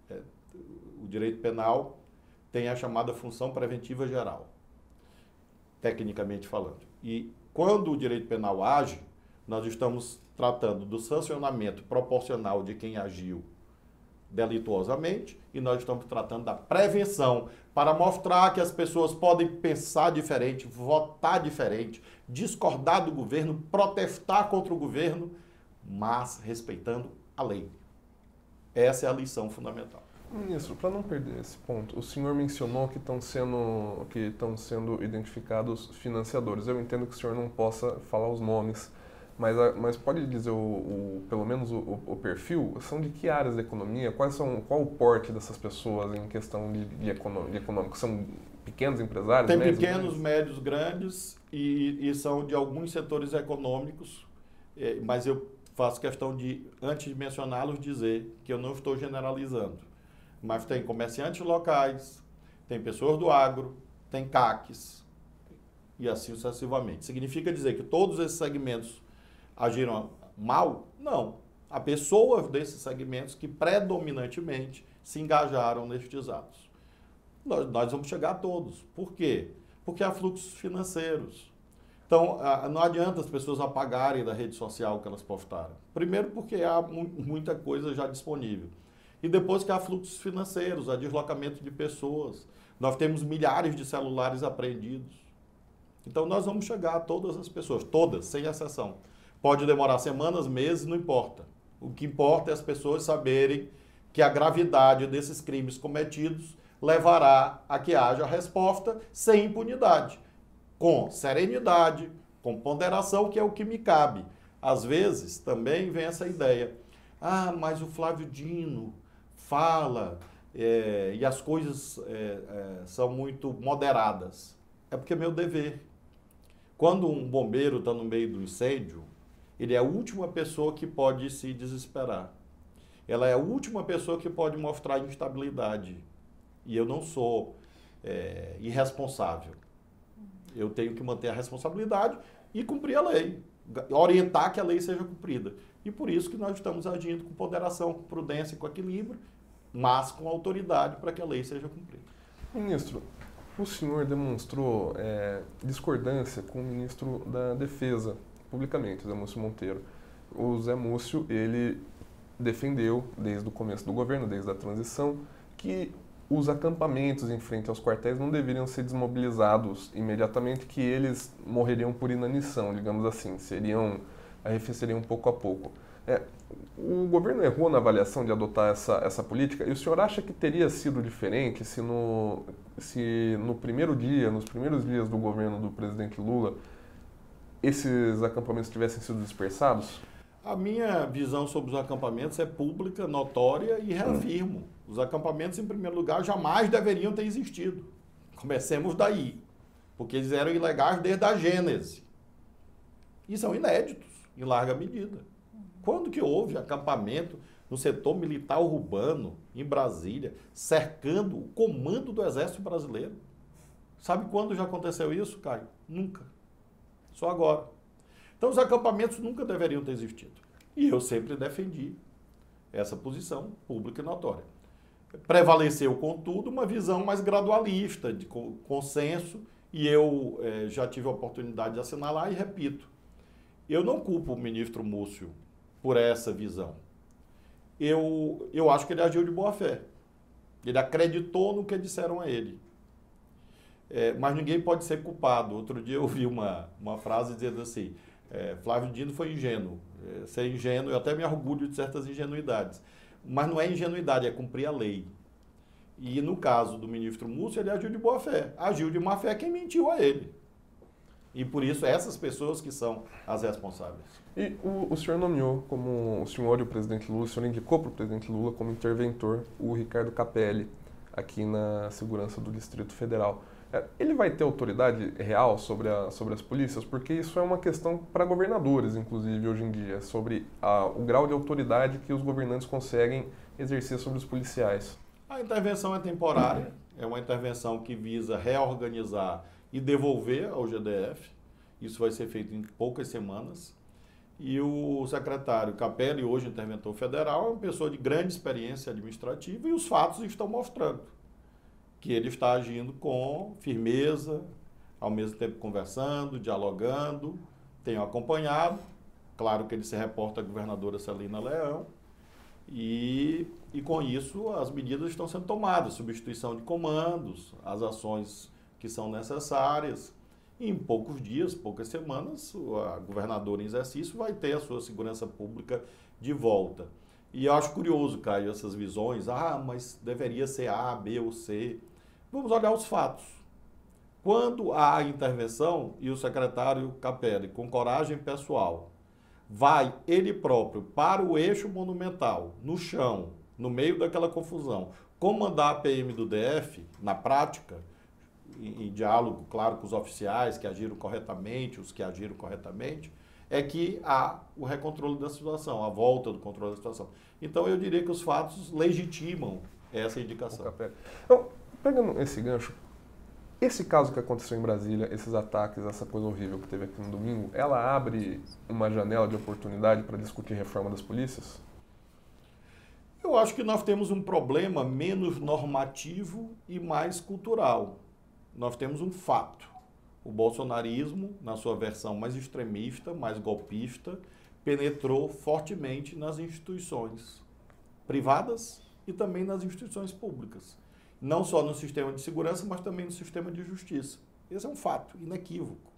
É, o direito penal tem a chamada função preventiva geral, tecnicamente falando. E quando o direito penal age, nós estamos tratando do sancionamento proporcional de quem agiu delituosamente e nós estamos tratando da prevenção para mostrar que as pessoas podem pensar diferente, votar diferente, discordar do governo, protestar contra o governo, mas respeitando a lei. Essa é a lição fundamental. Ministro, para não perder esse ponto, o senhor mencionou que estão sendo, que estão sendo identificados financiadores. Eu entendo que o senhor não possa falar os nomes, mas, mas pode dizer o, o pelo menos o, o, perfil? São de que áreas da economia? Quais são, qual o porte dessas pessoas em questão de, de, de econômico? São pequenos empresários? Tem médios, pequenos, médios, grandes e, e são de alguns setores econômicos, é, mas eu faço questão de, antes de mencioná-los, dizer que eu não estou generalizando. Mas tem comerciantes locais, tem pessoas do agro, tem CACs e assim sucessivamente. Significa dizer que todos esses segmentos agiram mal? Não. Há pessoas desses segmentos que predominantemente se engajaram nestes atos. Nós, nós vamos chegar a todos. Por quê? Porque há fluxos financeiros. Então, não adianta as pessoas apagarem da rede social que elas postaram. Primeiro, porque há muita coisa já disponível. E depois que há fluxos financeiros, há deslocamento de pessoas. Nós temos milhares de celulares apreendidos. Então, nós vamos chegar a todas as pessoas, todas, sem exceção. Pode demorar semanas, meses, não importa. O que importa é as pessoas saberem que a gravidade desses crimes cometidos levará a que haja resposta sem impunidade com serenidade, com ponderação, que é o que me cabe. Às vezes também vem essa ideia. Ah, mas o Flávio Dino fala é, e as coisas é, é, são muito moderadas. É porque é meu dever. Quando um bombeiro está no meio do incêndio, ele é a última pessoa que pode se desesperar. Ela é a última pessoa que pode mostrar instabilidade. E eu não sou é, irresponsável eu tenho que manter a responsabilidade e cumprir a lei, orientar que a lei seja cumprida. E por isso que nós estamos agindo com ponderação, com prudência, com equilíbrio, mas com autoridade para que a lei seja cumprida. Ministro, o senhor demonstrou é, discordância com o ministro da Defesa, publicamente, Zé Múcio Monteiro. O Zé Múcio, ele defendeu, desde o começo do governo, desde a transição, que os acampamentos em frente aos quartéis não deveriam ser desmobilizados imediatamente, que eles morreriam por inanição, digamos assim, seriam arrefeceriam pouco a pouco. É, o governo errou na avaliação de adotar essa, essa política e o senhor acha que teria sido diferente se no, se no primeiro dia, nos primeiros dias do governo do presidente Lula, esses acampamentos tivessem sido dispersados? A minha visão sobre os acampamentos é pública, notória e reafirmo. Os acampamentos, em primeiro lugar, jamais deveriam ter existido. Comecemos daí. Porque eles eram ilegais desde a Gênese. E são inéditos, em larga medida. Quando que houve acampamento no setor militar urbano, em Brasília, cercando o comando do Exército Brasileiro? Sabe quando já aconteceu isso, Caio? Nunca. Só agora. Então, os acampamentos nunca deveriam ter existido. E eu sempre defendi essa posição pública e notória. Prevaleceu, contudo, uma visão mais gradualista, de consenso, e eu eh, já tive a oportunidade de assinalar e repito. Eu não culpo o ministro Múcio por essa visão. Eu, eu acho que ele agiu de boa fé. Ele acreditou no que disseram a ele. É, mas ninguém pode ser culpado. Outro dia eu ouvi uma, uma frase dizendo assim: é, Flávio Dino foi ingênuo. É, ser ingênuo, eu até me orgulho de certas ingenuidades. Mas não é ingenuidade, é cumprir a lei. E no caso do ministro Múcio, ele agiu de boa fé. Agiu de má fé quem mentiu a ele. E por isso essas pessoas que são as responsáveis. E o, o senhor nomeou como o senhor e o presidente Lula, o senhor indicou para o presidente Lula como interventor o Ricardo Capelli aqui na segurança do Distrito Federal. É, ele vai ter autoridade real sobre, a, sobre as polícias? Porque isso é uma questão para governadores, inclusive, hoje em dia, sobre a, o grau de autoridade que os governantes conseguem exercer sobre os policiais. A intervenção é temporária, é uma intervenção que visa reorganizar e devolver ao GDF. Isso vai ser feito em poucas semanas. E o secretário Capelli, hoje interventor federal, é uma pessoa de grande experiência administrativa e os fatos estão mostrando que ele está agindo com firmeza, ao mesmo tempo conversando, dialogando. Tenho acompanhado, claro que ele se reporta à governadora Celina Leão, e, e com isso as medidas estão sendo tomadas, substituição de comandos, as ações que são necessárias. E em poucos dias, poucas semanas, a governadora em exercício vai ter a sua segurança pública de volta. E eu acho curioso, Caio, essas visões. Ah, mas deveria ser A, B ou C. Vamos olhar os fatos. Quando há intervenção e o secretário Capelli, com coragem pessoal, vai ele próprio para o eixo monumental, no chão, no meio daquela confusão, comandar a PM do DF, na prática, em, em diálogo, claro, com os oficiais que agiram corretamente, os que agiram corretamente, é que há o recontrole da situação, a volta do controle da situação. Então, eu diria que os fatos legitimam essa indicação. Pegando esse gancho, esse caso que aconteceu em Brasília, esses ataques, essa coisa horrível que teve aqui no domingo, ela abre uma janela de oportunidade para discutir reforma das polícias? Eu acho que nós temos um problema menos normativo e mais cultural. Nós temos um fato. O bolsonarismo, na sua versão mais extremista, mais golpista, penetrou fortemente nas instituições privadas e também nas instituições públicas não só no sistema de segurança, mas também no sistema de justiça. Esse é um fato inequívoco.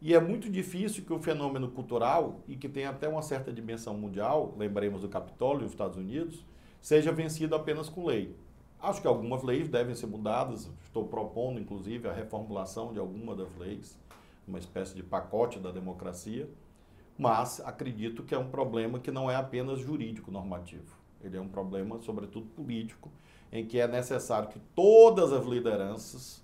E é muito difícil que o fenômeno cultural, e que tem até uma certa dimensão mundial, lembremos do Capitólio nos Estados Unidos, seja vencido apenas com lei. Acho que algumas leis devem ser mudadas, estou propondo, inclusive, a reformulação de alguma das leis, uma espécie de pacote da democracia, mas acredito que é um problema que não é apenas jurídico normativo. Ele é um problema, sobretudo, político, em que é necessário que todas as lideranças,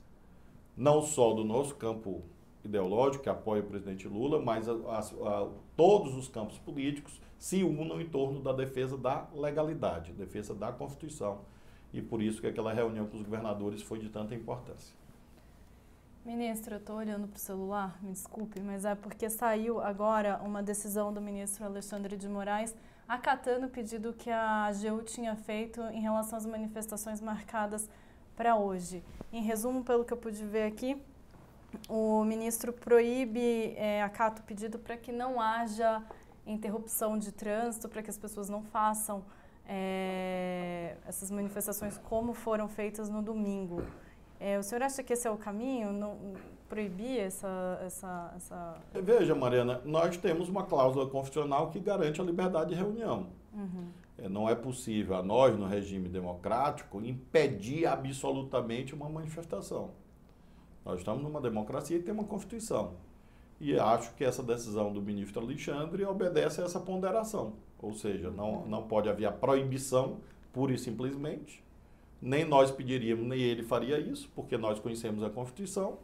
não só do nosso campo ideológico, que apoia o presidente Lula, mas a, a, a, todos os campos políticos se unam em torno da defesa da legalidade, defesa da Constituição. E por isso que aquela reunião com os governadores foi de tanta importância. Ministro, eu estou olhando para o celular, me desculpe, mas é porque saiu agora uma decisão do ministro Alexandre de Moraes acatando o pedido que a AGU tinha feito em relação às manifestações marcadas para hoje. Em resumo, pelo que eu pude ver aqui, o ministro proíbe, é, acata o pedido para que não haja interrupção de trânsito, para que as pessoas não façam é, essas manifestações como foram feitas no domingo. É, o senhor acha que esse é o caminho? Não, proibir essa, essa, essa... Veja, Mariana, nós temos uma cláusula constitucional que garante a liberdade de reunião. Uhum. É, não é possível a nós, no regime democrático, impedir absolutamente uma manifestação. Nós estamos numa democracia e tem uma Constituição. E acho que essa decisão do ministro Alexandre obedece a essa ponderação. Ou seja, não, não pode haver a proibição, pura e simplesmente, nem nós pediríamos, nem ele faria isso, porque nós conhecemos a Constituição.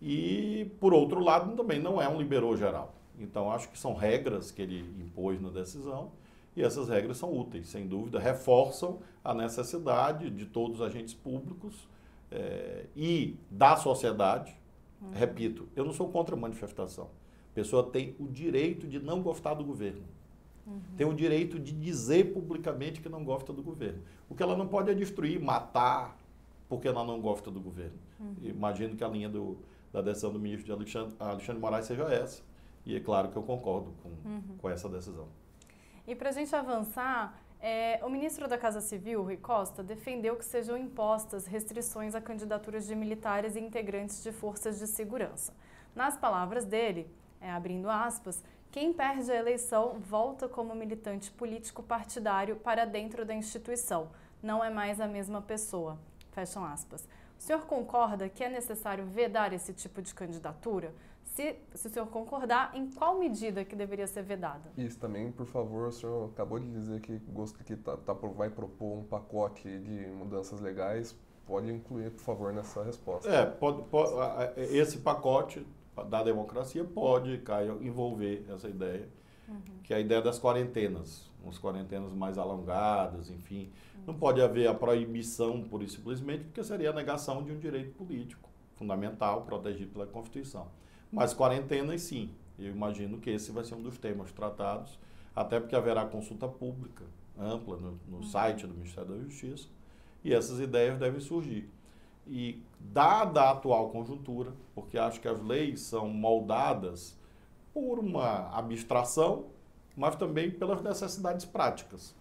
E, por outro lado, também não é um liberou geral. Então, acho que são regras que ele impôs na decisão e essas regras são úteis, sem dúvida, reforçam a necessidade de todos os agentes públicos é, e da sociedade. Uhum. Repito, eu não sou contra a manifestação. A pessoa tem o direito de não gostar do governo. Uhum. Tem o direito de dizer publicamente que não gosta do governo. O que ela não pode é destruir, matar, porque ela não gosta do governo. Uhum. Imagino que a linha do, da decisão do ministro de Alexandre, Alexandre Moraes seja essa. E é claro que eu concordo com, uhum. com essa decisão. E para a gente avançar, é, o ministro da Casa Civil, Rui Costa, defendeu que sejam impostas restrições a candidaturas de militares e integrantes de forças de segurança. Nas palavras dele, é, abrindo aspas, quem perde a eleição volta como militante político partidário para dentro da instituição. Não é mais a mesma pessoa. Fecham aspas. O senhor concorda que é necessário vedar esse tipo de candidatura? Se, se o senhor concordar, em qual medida que deveria ser vedada? Isso também, por favor, o senhor acabou de dizer que gosta que tá, tá, vai propor um pacote de mudanças legais. Pode incluir, por favor, nessa resposta. É, pode, pode, esse pacote da democracia pode, Caio, envolver essa ideia, uhum. que é a ideia das quarentenas, umas quarentenas mais alongadas, enfim. Uhum. Não pode haver a proibição, por e simplesmente, porque seria a negação de um direito político fundamental, protegido pela Constituição. Mas quarentenas, sim. Eu imagino que esse vai ser um dos temas tratados, até porque haverá consulta pública ampla no, no uhum. site do Ministério da Justiça, e essas ideias devem surgir. E, dada a atual conjuntura, porque acho que as leis são moldadas por uma abstração, mas também pelas necessidades práticas.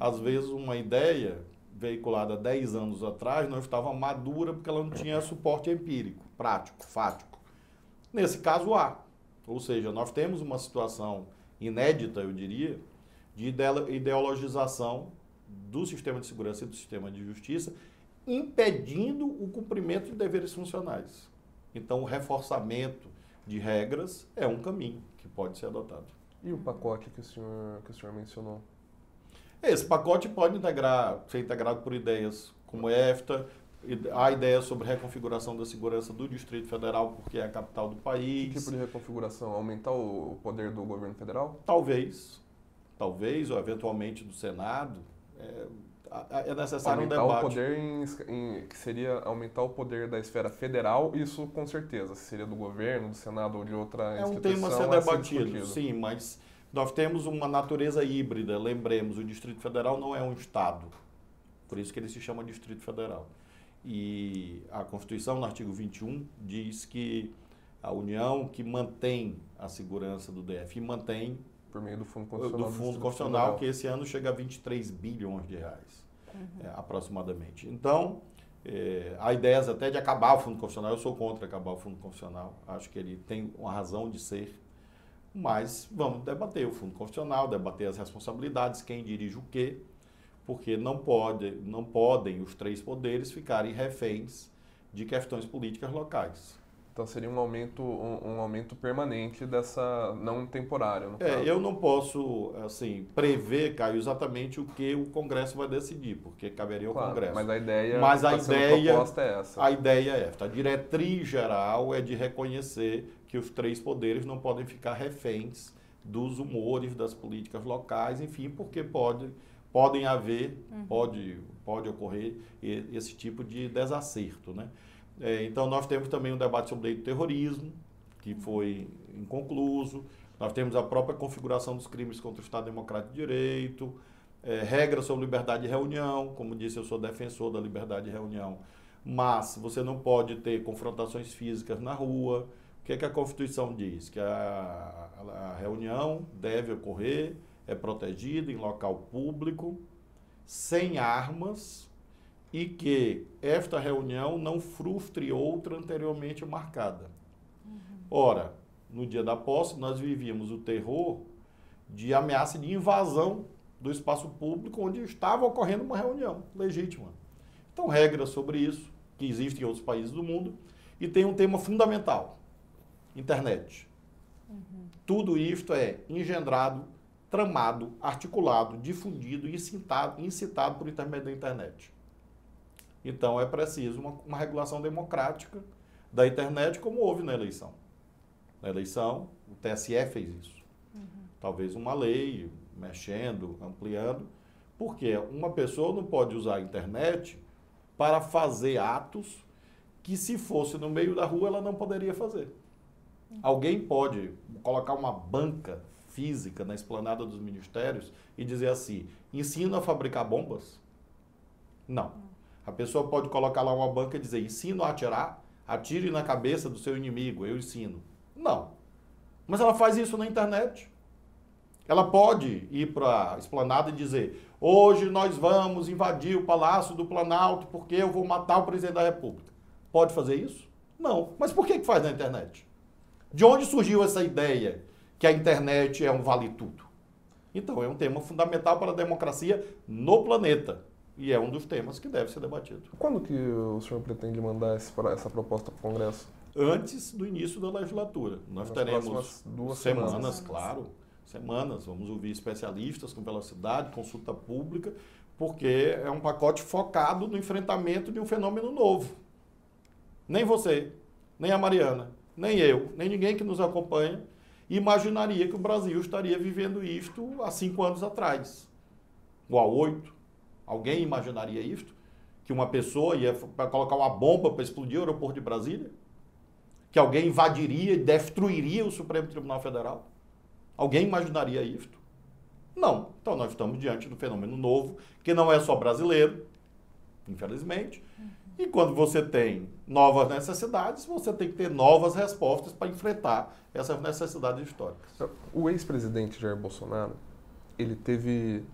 Às vezes, uma ideia veiculada 10 anos atrás não estava madura porque ela não tinha suporte empírico, prático, fático. Nesse caso, há. Ou seja, nós temos uma situação inédita, eu diria, de ideologização do sistema de segurança e do sistema de justiça impedindo o cumprimento de deveres funcionais. Então, o reforçamento de regras é um caminho que pode ser adotado. E o pacote que o senhor, que o senhor mencionou? Esse pacote pode integrar, ser integrado por ideias como EFTA, a ideia sobre reconfiguração da segurança do Distrito Federal, porque é a capital do país. Que tipo de reconfiguração? Aumentar o poder do governo federal? Talvez. Talvez, ou eventualmente do Senado. É, é necessário aumentar um debate. o poder em, em, que seria aumentar o poder da esfera federal, isso com certeza, se seria do governo, do Senado ou de outra é instituição. É um tema a ser debatido, sim, mas nós temos uma natureza híbrida, lembremos, o Distrito Federal não é um Estado, por isso que ele se chama Distrito Federal. E a Constituição, no artigo 21, diz que a União que mantém a segurança do DF e mantém por meio do Fundo Constitucional. Do Fundo Constitucional, que esse ano chega a 23 bilhões de reais, uhum. é, aproximadamente. Então, é, há ideias até de acabar o Fundo Constitucional. Eu sou contra acabar o Fundo Constitucional. Acho que ele tem uma razão de ser. Mas vamos debater o Fundo Constitucional, debater as responsabilidades, quem dirige o quê, porque não, pode, não podem os três poderes ficarem reféns de questões políticas locais. Então seria um aumento, um, um aumento permanente dessa, não temporário. é, eu não posso assim prever, Caio, exatamente o que o Congresso vai decidir, porque caberia ao claro, Congresso. Mas a ideia, mas a tá ideia, proposta é essa. A ideia é esta. A diretriz geral é de reconhecer que os três poderes não podem ficar reféns dos humores das políticas locais, enfim, porque pode, podem haver, uhum. pode, pode ocorrer esse tipo de desacerto, né? É, então, nós temos também um debate sobre lei do terrorismo, que foi inconcluso. Nós temos a própria configuração dos crimes contra o Estado Democrático de Direito, é, regras sobre liberdade de reunião. Como disse, eu sou defensor da liberdade de reunião, mas você não pode ter confrontações físicas na rua. O que, é que a Constituição diz? Que a, a reunião deve ocorrer, é protegida em local público, sem armas, e que esta reunião não frustre outra anteriormente marcada. Uhum. Ora, no dia da posse, nós vivíamos o terror de ameaça de invasão do espaço público onde estava ocorrendo uma reunião legítima. Então, regras sobre isso, que existem em outros países do mundo, e tem um tema fundamental: internet. Uhum. Tudo isto é engendrado, tramado, articulado, difundido e incitado, incitado por intermédio da internet. Então é preciso uma, uma regulação democrática da internet, como houve na eleição. Na eleição, o TSE fez isso. Uhum. Talvez uma lei, mexendo, ampliando, porque uma pessoa não pode usar a internet para fazer atos que, se fosse no meio da rua, ela não poderia fazer. Uhum. Alguém pode colocar uma banca física na esplanada dos ministérios e dizer assim: ensina a fabricar bombas? Não. Uhum. A pessoa pode colocar lá uma banca e dizer: ensino a atirar, atire na cabeça do seu inimigo, eu ensino. Não. Mas ela faz isso na internet. Ela pode ir para a esplanada e dizer: hoje nós vamos invadir o Palácio do Planalto porque eu vou matar o presidente da República. Pode fazer isso? Não. Mas por que, que faz na internet? De onde surgiu essa ideia que a internet é um vale-tudo? Então, é um tema fundamental para a democracia no planeta e é um dos temas que deve ser debatido. Quando que o senhor pretende mandar essa proposta para o Congresso? Antes do início da legislatura. Nós Nas teremos duas semanas, semanas. claro, semanas. Vamos ouvir especialistas com velocidade, consulta pública, porque é um pacote focado no enfrentamento de um fenômeno novo. Nem você, nem a Mariana, nem eu, nem ninguém que nos acompanha imaginaria que o Brasil estaria vivendo isto há cinco anos atrás, ou há oito. Alguém imaginaria isto? Que uma pessoa ia para colocar uma bomba para explodir o aeroporto de Brasília? Que alguém invadiria e destruiria o Supremo Tribunal Federal? Alguém imaginaria isto? Não. Então nós estamos diante de um fenômeno novo, que não é só brasileiro, infelizmente. E quando você tem novas necessidades, você tem que ter novas respostas para enfrentar essas necessidades históricas. O ex-presidente Jair Bolsonaro, ele teve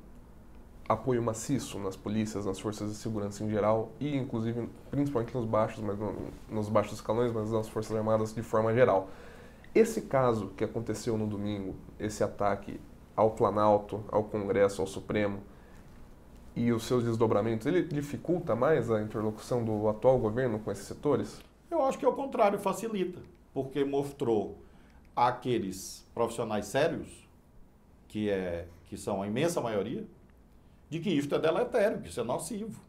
apoio maciço nas polícias, nas forças de segurança em geral e inclusive principalmente nos baixos, mas no, nos baixos escalões, mas nas forças armadas de forma geral. Esse caso que aconteceu no domingo, esse ataque ao Planalto, ao Congresso, ao Supremo e os seus desdobramentos, ele dificulta mais a interlocução do atual governo com esses setores? Eu acho que ao contrário, facilita, porque mostrou àqueles profissionais sérios, que, é, que são a imensa maioria, de que isto é deletério, que isso é nocivo.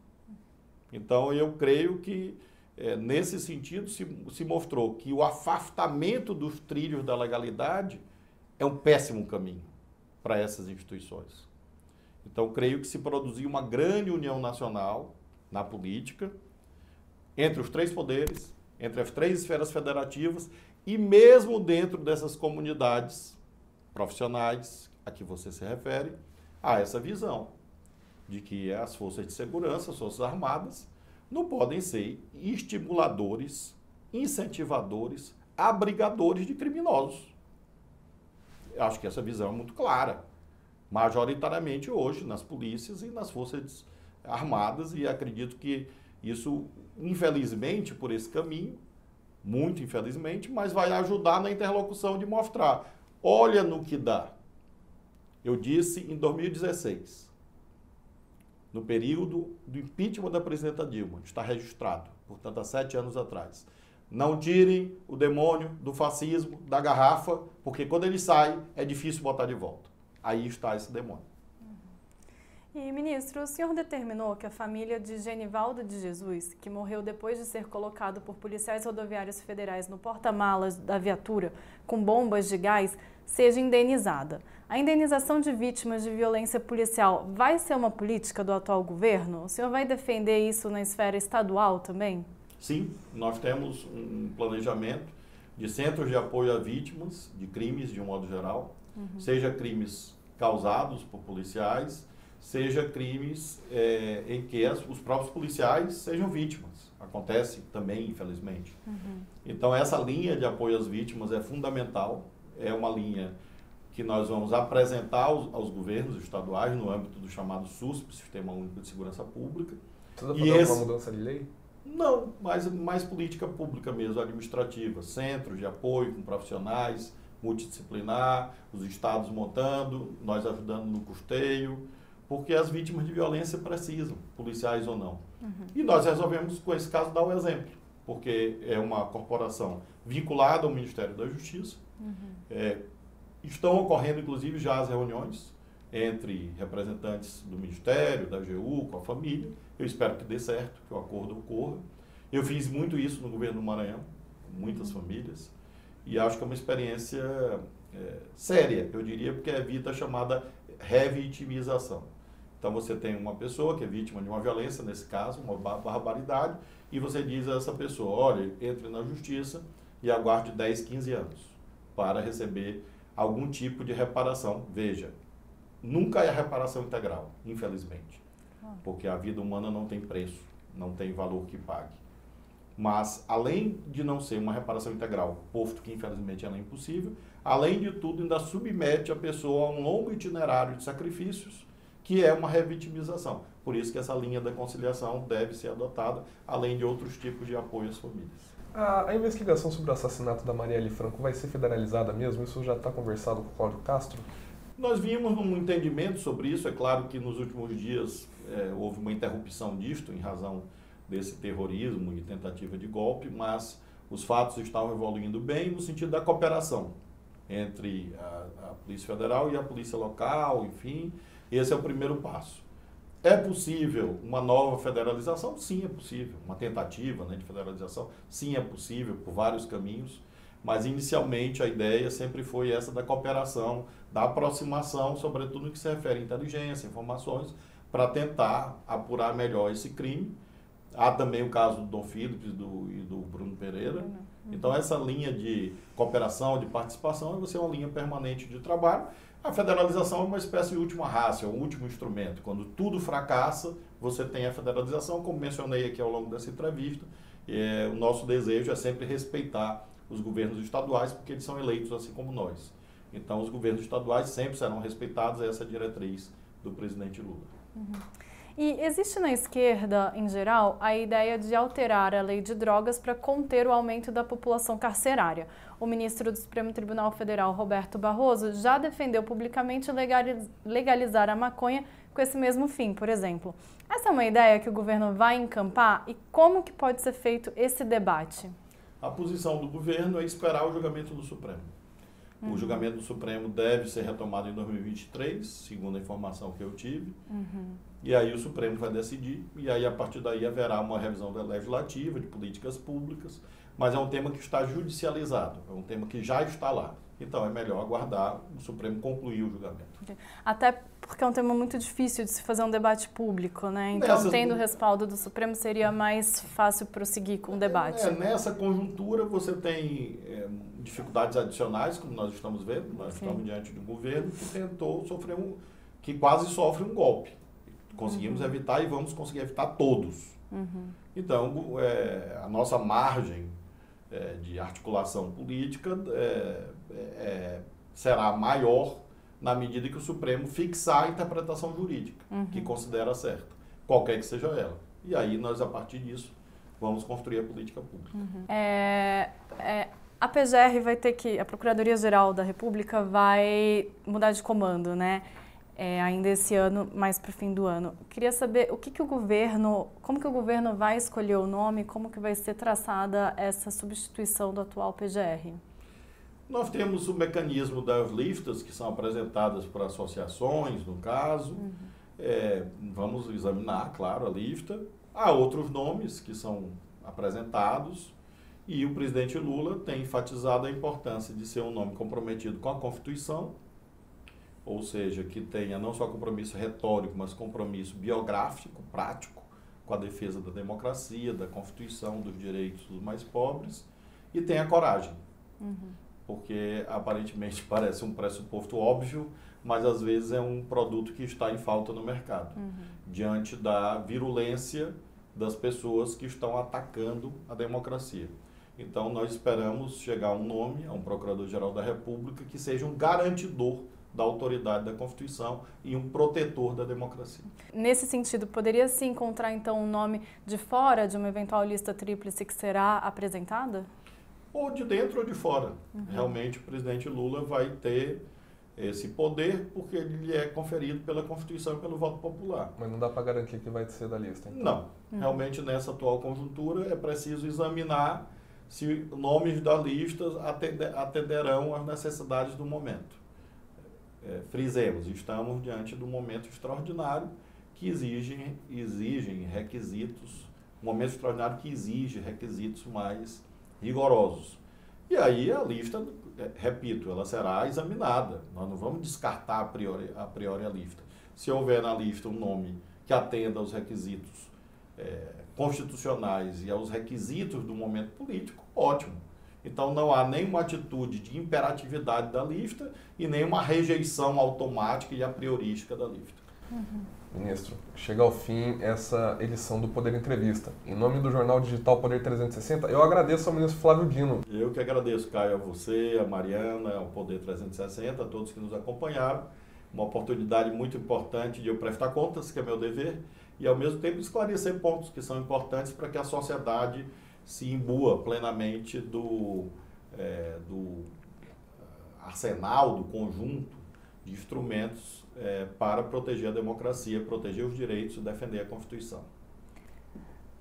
Então, eu creio que, é, nesse sentido, se, se mostrou que o afastamento dos trilhos da legalidade é um péssimo caminho para essas instituições. Então, creio que se produzir uma grande união nacional na política, entre os três poderes, entre as três esferas federativas e mesmo dentro dessas comunidades profissionais a que você se refere, há essa visão de que as forças de segurança, as forças armadas, não podem ser estimuladores, incentivadores, abrigadores de criminosos. Eu acho que essa visão é muito clara, majoritariamente hoje nas polícias e nas forças armadas, e acredito que isso, infelizmente, por esse caminho, muito infelizmente, mas vai ajudar na interlocução de mostrar, olha no que dá. Eu disse em 2016, no período do impeachment da presidenta Dilma, está registrado, portanto, há sete anos atrás. Não tirem o demônio do fascismo da garrafa, porque quando ele sai, é difícil botar de volta. Aí está esse demônio. E, ministro, o senhor determinou que a família de Genivaldo de Jesus, que morreu depois de ser colocado por policiais rodoviários federais no porta-malas da viatura com bombas de gás, seja indenizada. A indenização de vítimas de violência policial vai ser uma política do atual governo? O senhor vai defender isso na esfera estadual também? Sim, nós temos um planejamento de centros de apoio a vítimas de crimes de um modo geral, uhum. seja crimes causados por policiais, seja crimes é, em que as, os próprios policiais sejam vítimas. Acontece também, infelizmente. Uhum. Então, essa linha de apoio às vítimas é fundamental, é uma linha que nós vamos apresentar aos, aos governos estaduais no âmbito do chamado SUSP, Sistema Único de Segurança Pública. Você está fazendo esse... uma mudança de lei? Não, mas mais política pública mesmo, administrativa. Centros de apoio com profissionais, multidisciplinar, os estados montando, nós ajudando no custeio, porque as vítimas de violência precisam, policiais ou não. Uhum. E nós resolvemos, com esse caso, dar o exemplo, porque é uma corporação vinculada ao Ministério da Justiça, uhum. é, Estão ocorrendo, inclusive, já as reuniões entre representantes do Ministério, da AGU, com a família. Eu espero que dê certo, que o acordo ocorra. Eu fiz muito isso no governo do Maranhão, com muitas famílias, e acho que é uma experiência é, séria, eu diria, porque evita a chamada revitimização. Então você tem uma pessoa que é vítima de uma violência, nesse caso, uma barbaridade, e você diz a essa pessoa, olha, entre na justiça e aguarde 10, 15 anos para receber algum tipo de reparação. Veja, nunca é reparação integral, infelizmente, porque a vida humana não tem preço, não tem valor que pague. Mas, além de não ser uma reparação integral, posto que infelizmente ela é impossível, além de tudo, ainda submete a pessoa a um longo itinerário de sacrifícios, que é uma revitimização. Por isso que essa linha da conciliação deve ser adotada, além de outros tipos de apoio às famílias. A, a, investigação sobre o assassinato da Marielle Franco vai ser federalizada mesmo? Isso já está conversado com o Cláudio Castro? Nós vimos um entendimento sobre isso. É claro que nos últimos dias é, houve uma interrupção disto em razão desse terrorismo e tentativa de golpe, mas os fatos estavam evoluindo bem no sentido da cooperação entre a, a Polícia Federal e a Polícia Local, enfim. Esse é o primeiro passo. É possível uma nova federalização? Sim, é possível. Uma tentativa né, de federalização? Sim, é possível, por vários caminhos. Mas, inicialmente, a ideia sempre foi essa da cooperação, da aproximação, sobretudo no que se refere à inteligência, informações, para tentar apurar melhor esse crime. Há também o caso do Dom Phillips do, e do Bruno Pereira. Uhum. Então, essa linha de cooperação, de participação, vai ser uma linha permanente de trabalho a federalização é uma espécie de última raça, é último instrumento. Quando tudo fracassa, você tem a federalização, como mencionei aqui ao longo dessa entrevista. É, o nosso desejo é sempre respeitar os governos estaduais, porque eles são eleitos assim como nós. Então, os governos estaduais sempre serão respeitados, essa é a diretriz do presidente Lula. Uhum. E existe na esquerda, em geral, a ideia de alterar a lei de drogas para conter o aumento da população carcerária. O ministro do Supremo Tribunal Federal, Roberto Barroso, já defendeu publicamente legalizar a maconha com esse mesmo fim, por exemplo. Essa é uma ideia que o governo vai encampar e como que pode ser feito esse debate? A posição do governo é esperar o julgamento do Supremo. Uhum. O julgamento do Supremo deve ser retomado em 2023, segundo a informação que eu tive. Uhum. E aí o Supremo vai decidir, e aí a partir daí haverá uma revisão legislativa de políticas públicas, mas é um tema que está judicializado, é um tema que já está lá. Então é melhor aguardar o Supremo concluir o julgamento. Até porque é um tema muito difícil de se fazer um debate público, né? Então, nessa... tendo o respaldo do Supremo, seria mais fácil prosseguir com o debate. É, nessa conjuntura, você tem é, dificuldades adicionais, como nós estamos vendo. Nós Sim. estamos diante de um governo que tentou sofrer um. que quase sofre um golpe. Conseguimos uhum. evitar e vamos conseguir evitar todos. Uhum. Então, é, a nossa margem é, de articulação política é, é, é, será maior na medida que o Supremo fixar a interpretação jurídica uhum. que considera certa, qualquer que seja ela. E aí nós, a partir disso, vamos construir a política pública. Uhum. É, a PGR vai ter que, a Procuradoria-Geral da República vai mudar de comando, né? É, ainda esse ano, mais para o fim do ano. Queria saber o que, que o governo, como que o governo vai escolher o nome, como que vai ser traçada essa substituição do atual PGR? Nós temos o mecanismo das listas que são apresentadas por associações, no caso. Uhum. É, vamos examinar, claro, a lista. Há outros nomes que são apresentados e o presidente Lula tem enfatizado a importância de ser um nome comprometido com a Constituição, ou seja, que tenha não só compromisso retórico, mas compromisso biográfico, prático, com a defesa da democracia, da Constituição, dos direitos dos mais pobres, e tenha coragem. Uhum. Porque aparentemente parece um pressuposto óbvio, mas às vezes é um produto que está em falta no mercado, uhum. diante da virulência das pessoas que estão atacando a democracia. Então, nós esperamos chegar a um nome, a um Procurador-Geral da República, que seja um garantidor da autoridade da Constituição e um protetor da democracia. Nesse sentido, poderia se encontrar então um nome de fora de uma eventual lista tríplice que será apresentada? Ou de dentro ou de fora. Uhum. Realmente o presidente Lula vai ter esse poder porque ele lhe é conferido pela Constituição e pelo voto popular. Mas não dá para garantir que vai ser da lista, então? Não. Uhum. Realmente, nessa atual conjuntura, é preciso examinar se nomes da lista atenderão às necessidades do momento é, frisemos, estamos diante de um momento extraordinário que exigem, exigem requisitos, um momento extraordinário que exige requisitos mais rigorosos. E aí a lista, é, repito, ela será examinada. Nós não vamos descartar a priori a, priori a lista. Se houver na lista um nome que atenda aos requisitos é, constitucionais e aos requisitos do momento político, ótimo. Então não há nenhuma atitude de imperatividade da lista e nenhuma rejeição automática e a priorística da lista. Uhum. Ministro, chega ao fim essa edição do Poder Entrevista. Em nome do jornal digital Poder 360, eu agradeço ao ministro Flávio Dino. Eu que agradeço, Caio, a você, a Mariana, ao Poder 360, a todos que nos acompanharam. Uma oportunidade muito importante de eu prestar contas, que é meu dever, e ao mesmo tempo esclarecer pontos que são importantes para que a sociedade se imbua plenamente do, é, do arsenal, do conjunto de instrumentos é, para proteger a democracia, proteger os direitos e defender a Constituição.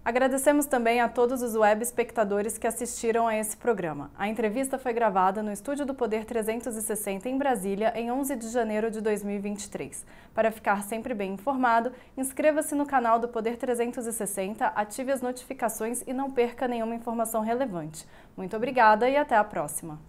Agradecemos também a todos os web espectadores que assistiram a esse programa. A entrevista foi gravada no Estúdio do Poder 360 em Brasília, em 11 de janeiro de 2023. Para ficar sempre bem informado, inscreva-se no canal do Poder 360, ative as notificações e não perca nenhuma informação relevante. Muito obrigada e até a próxima!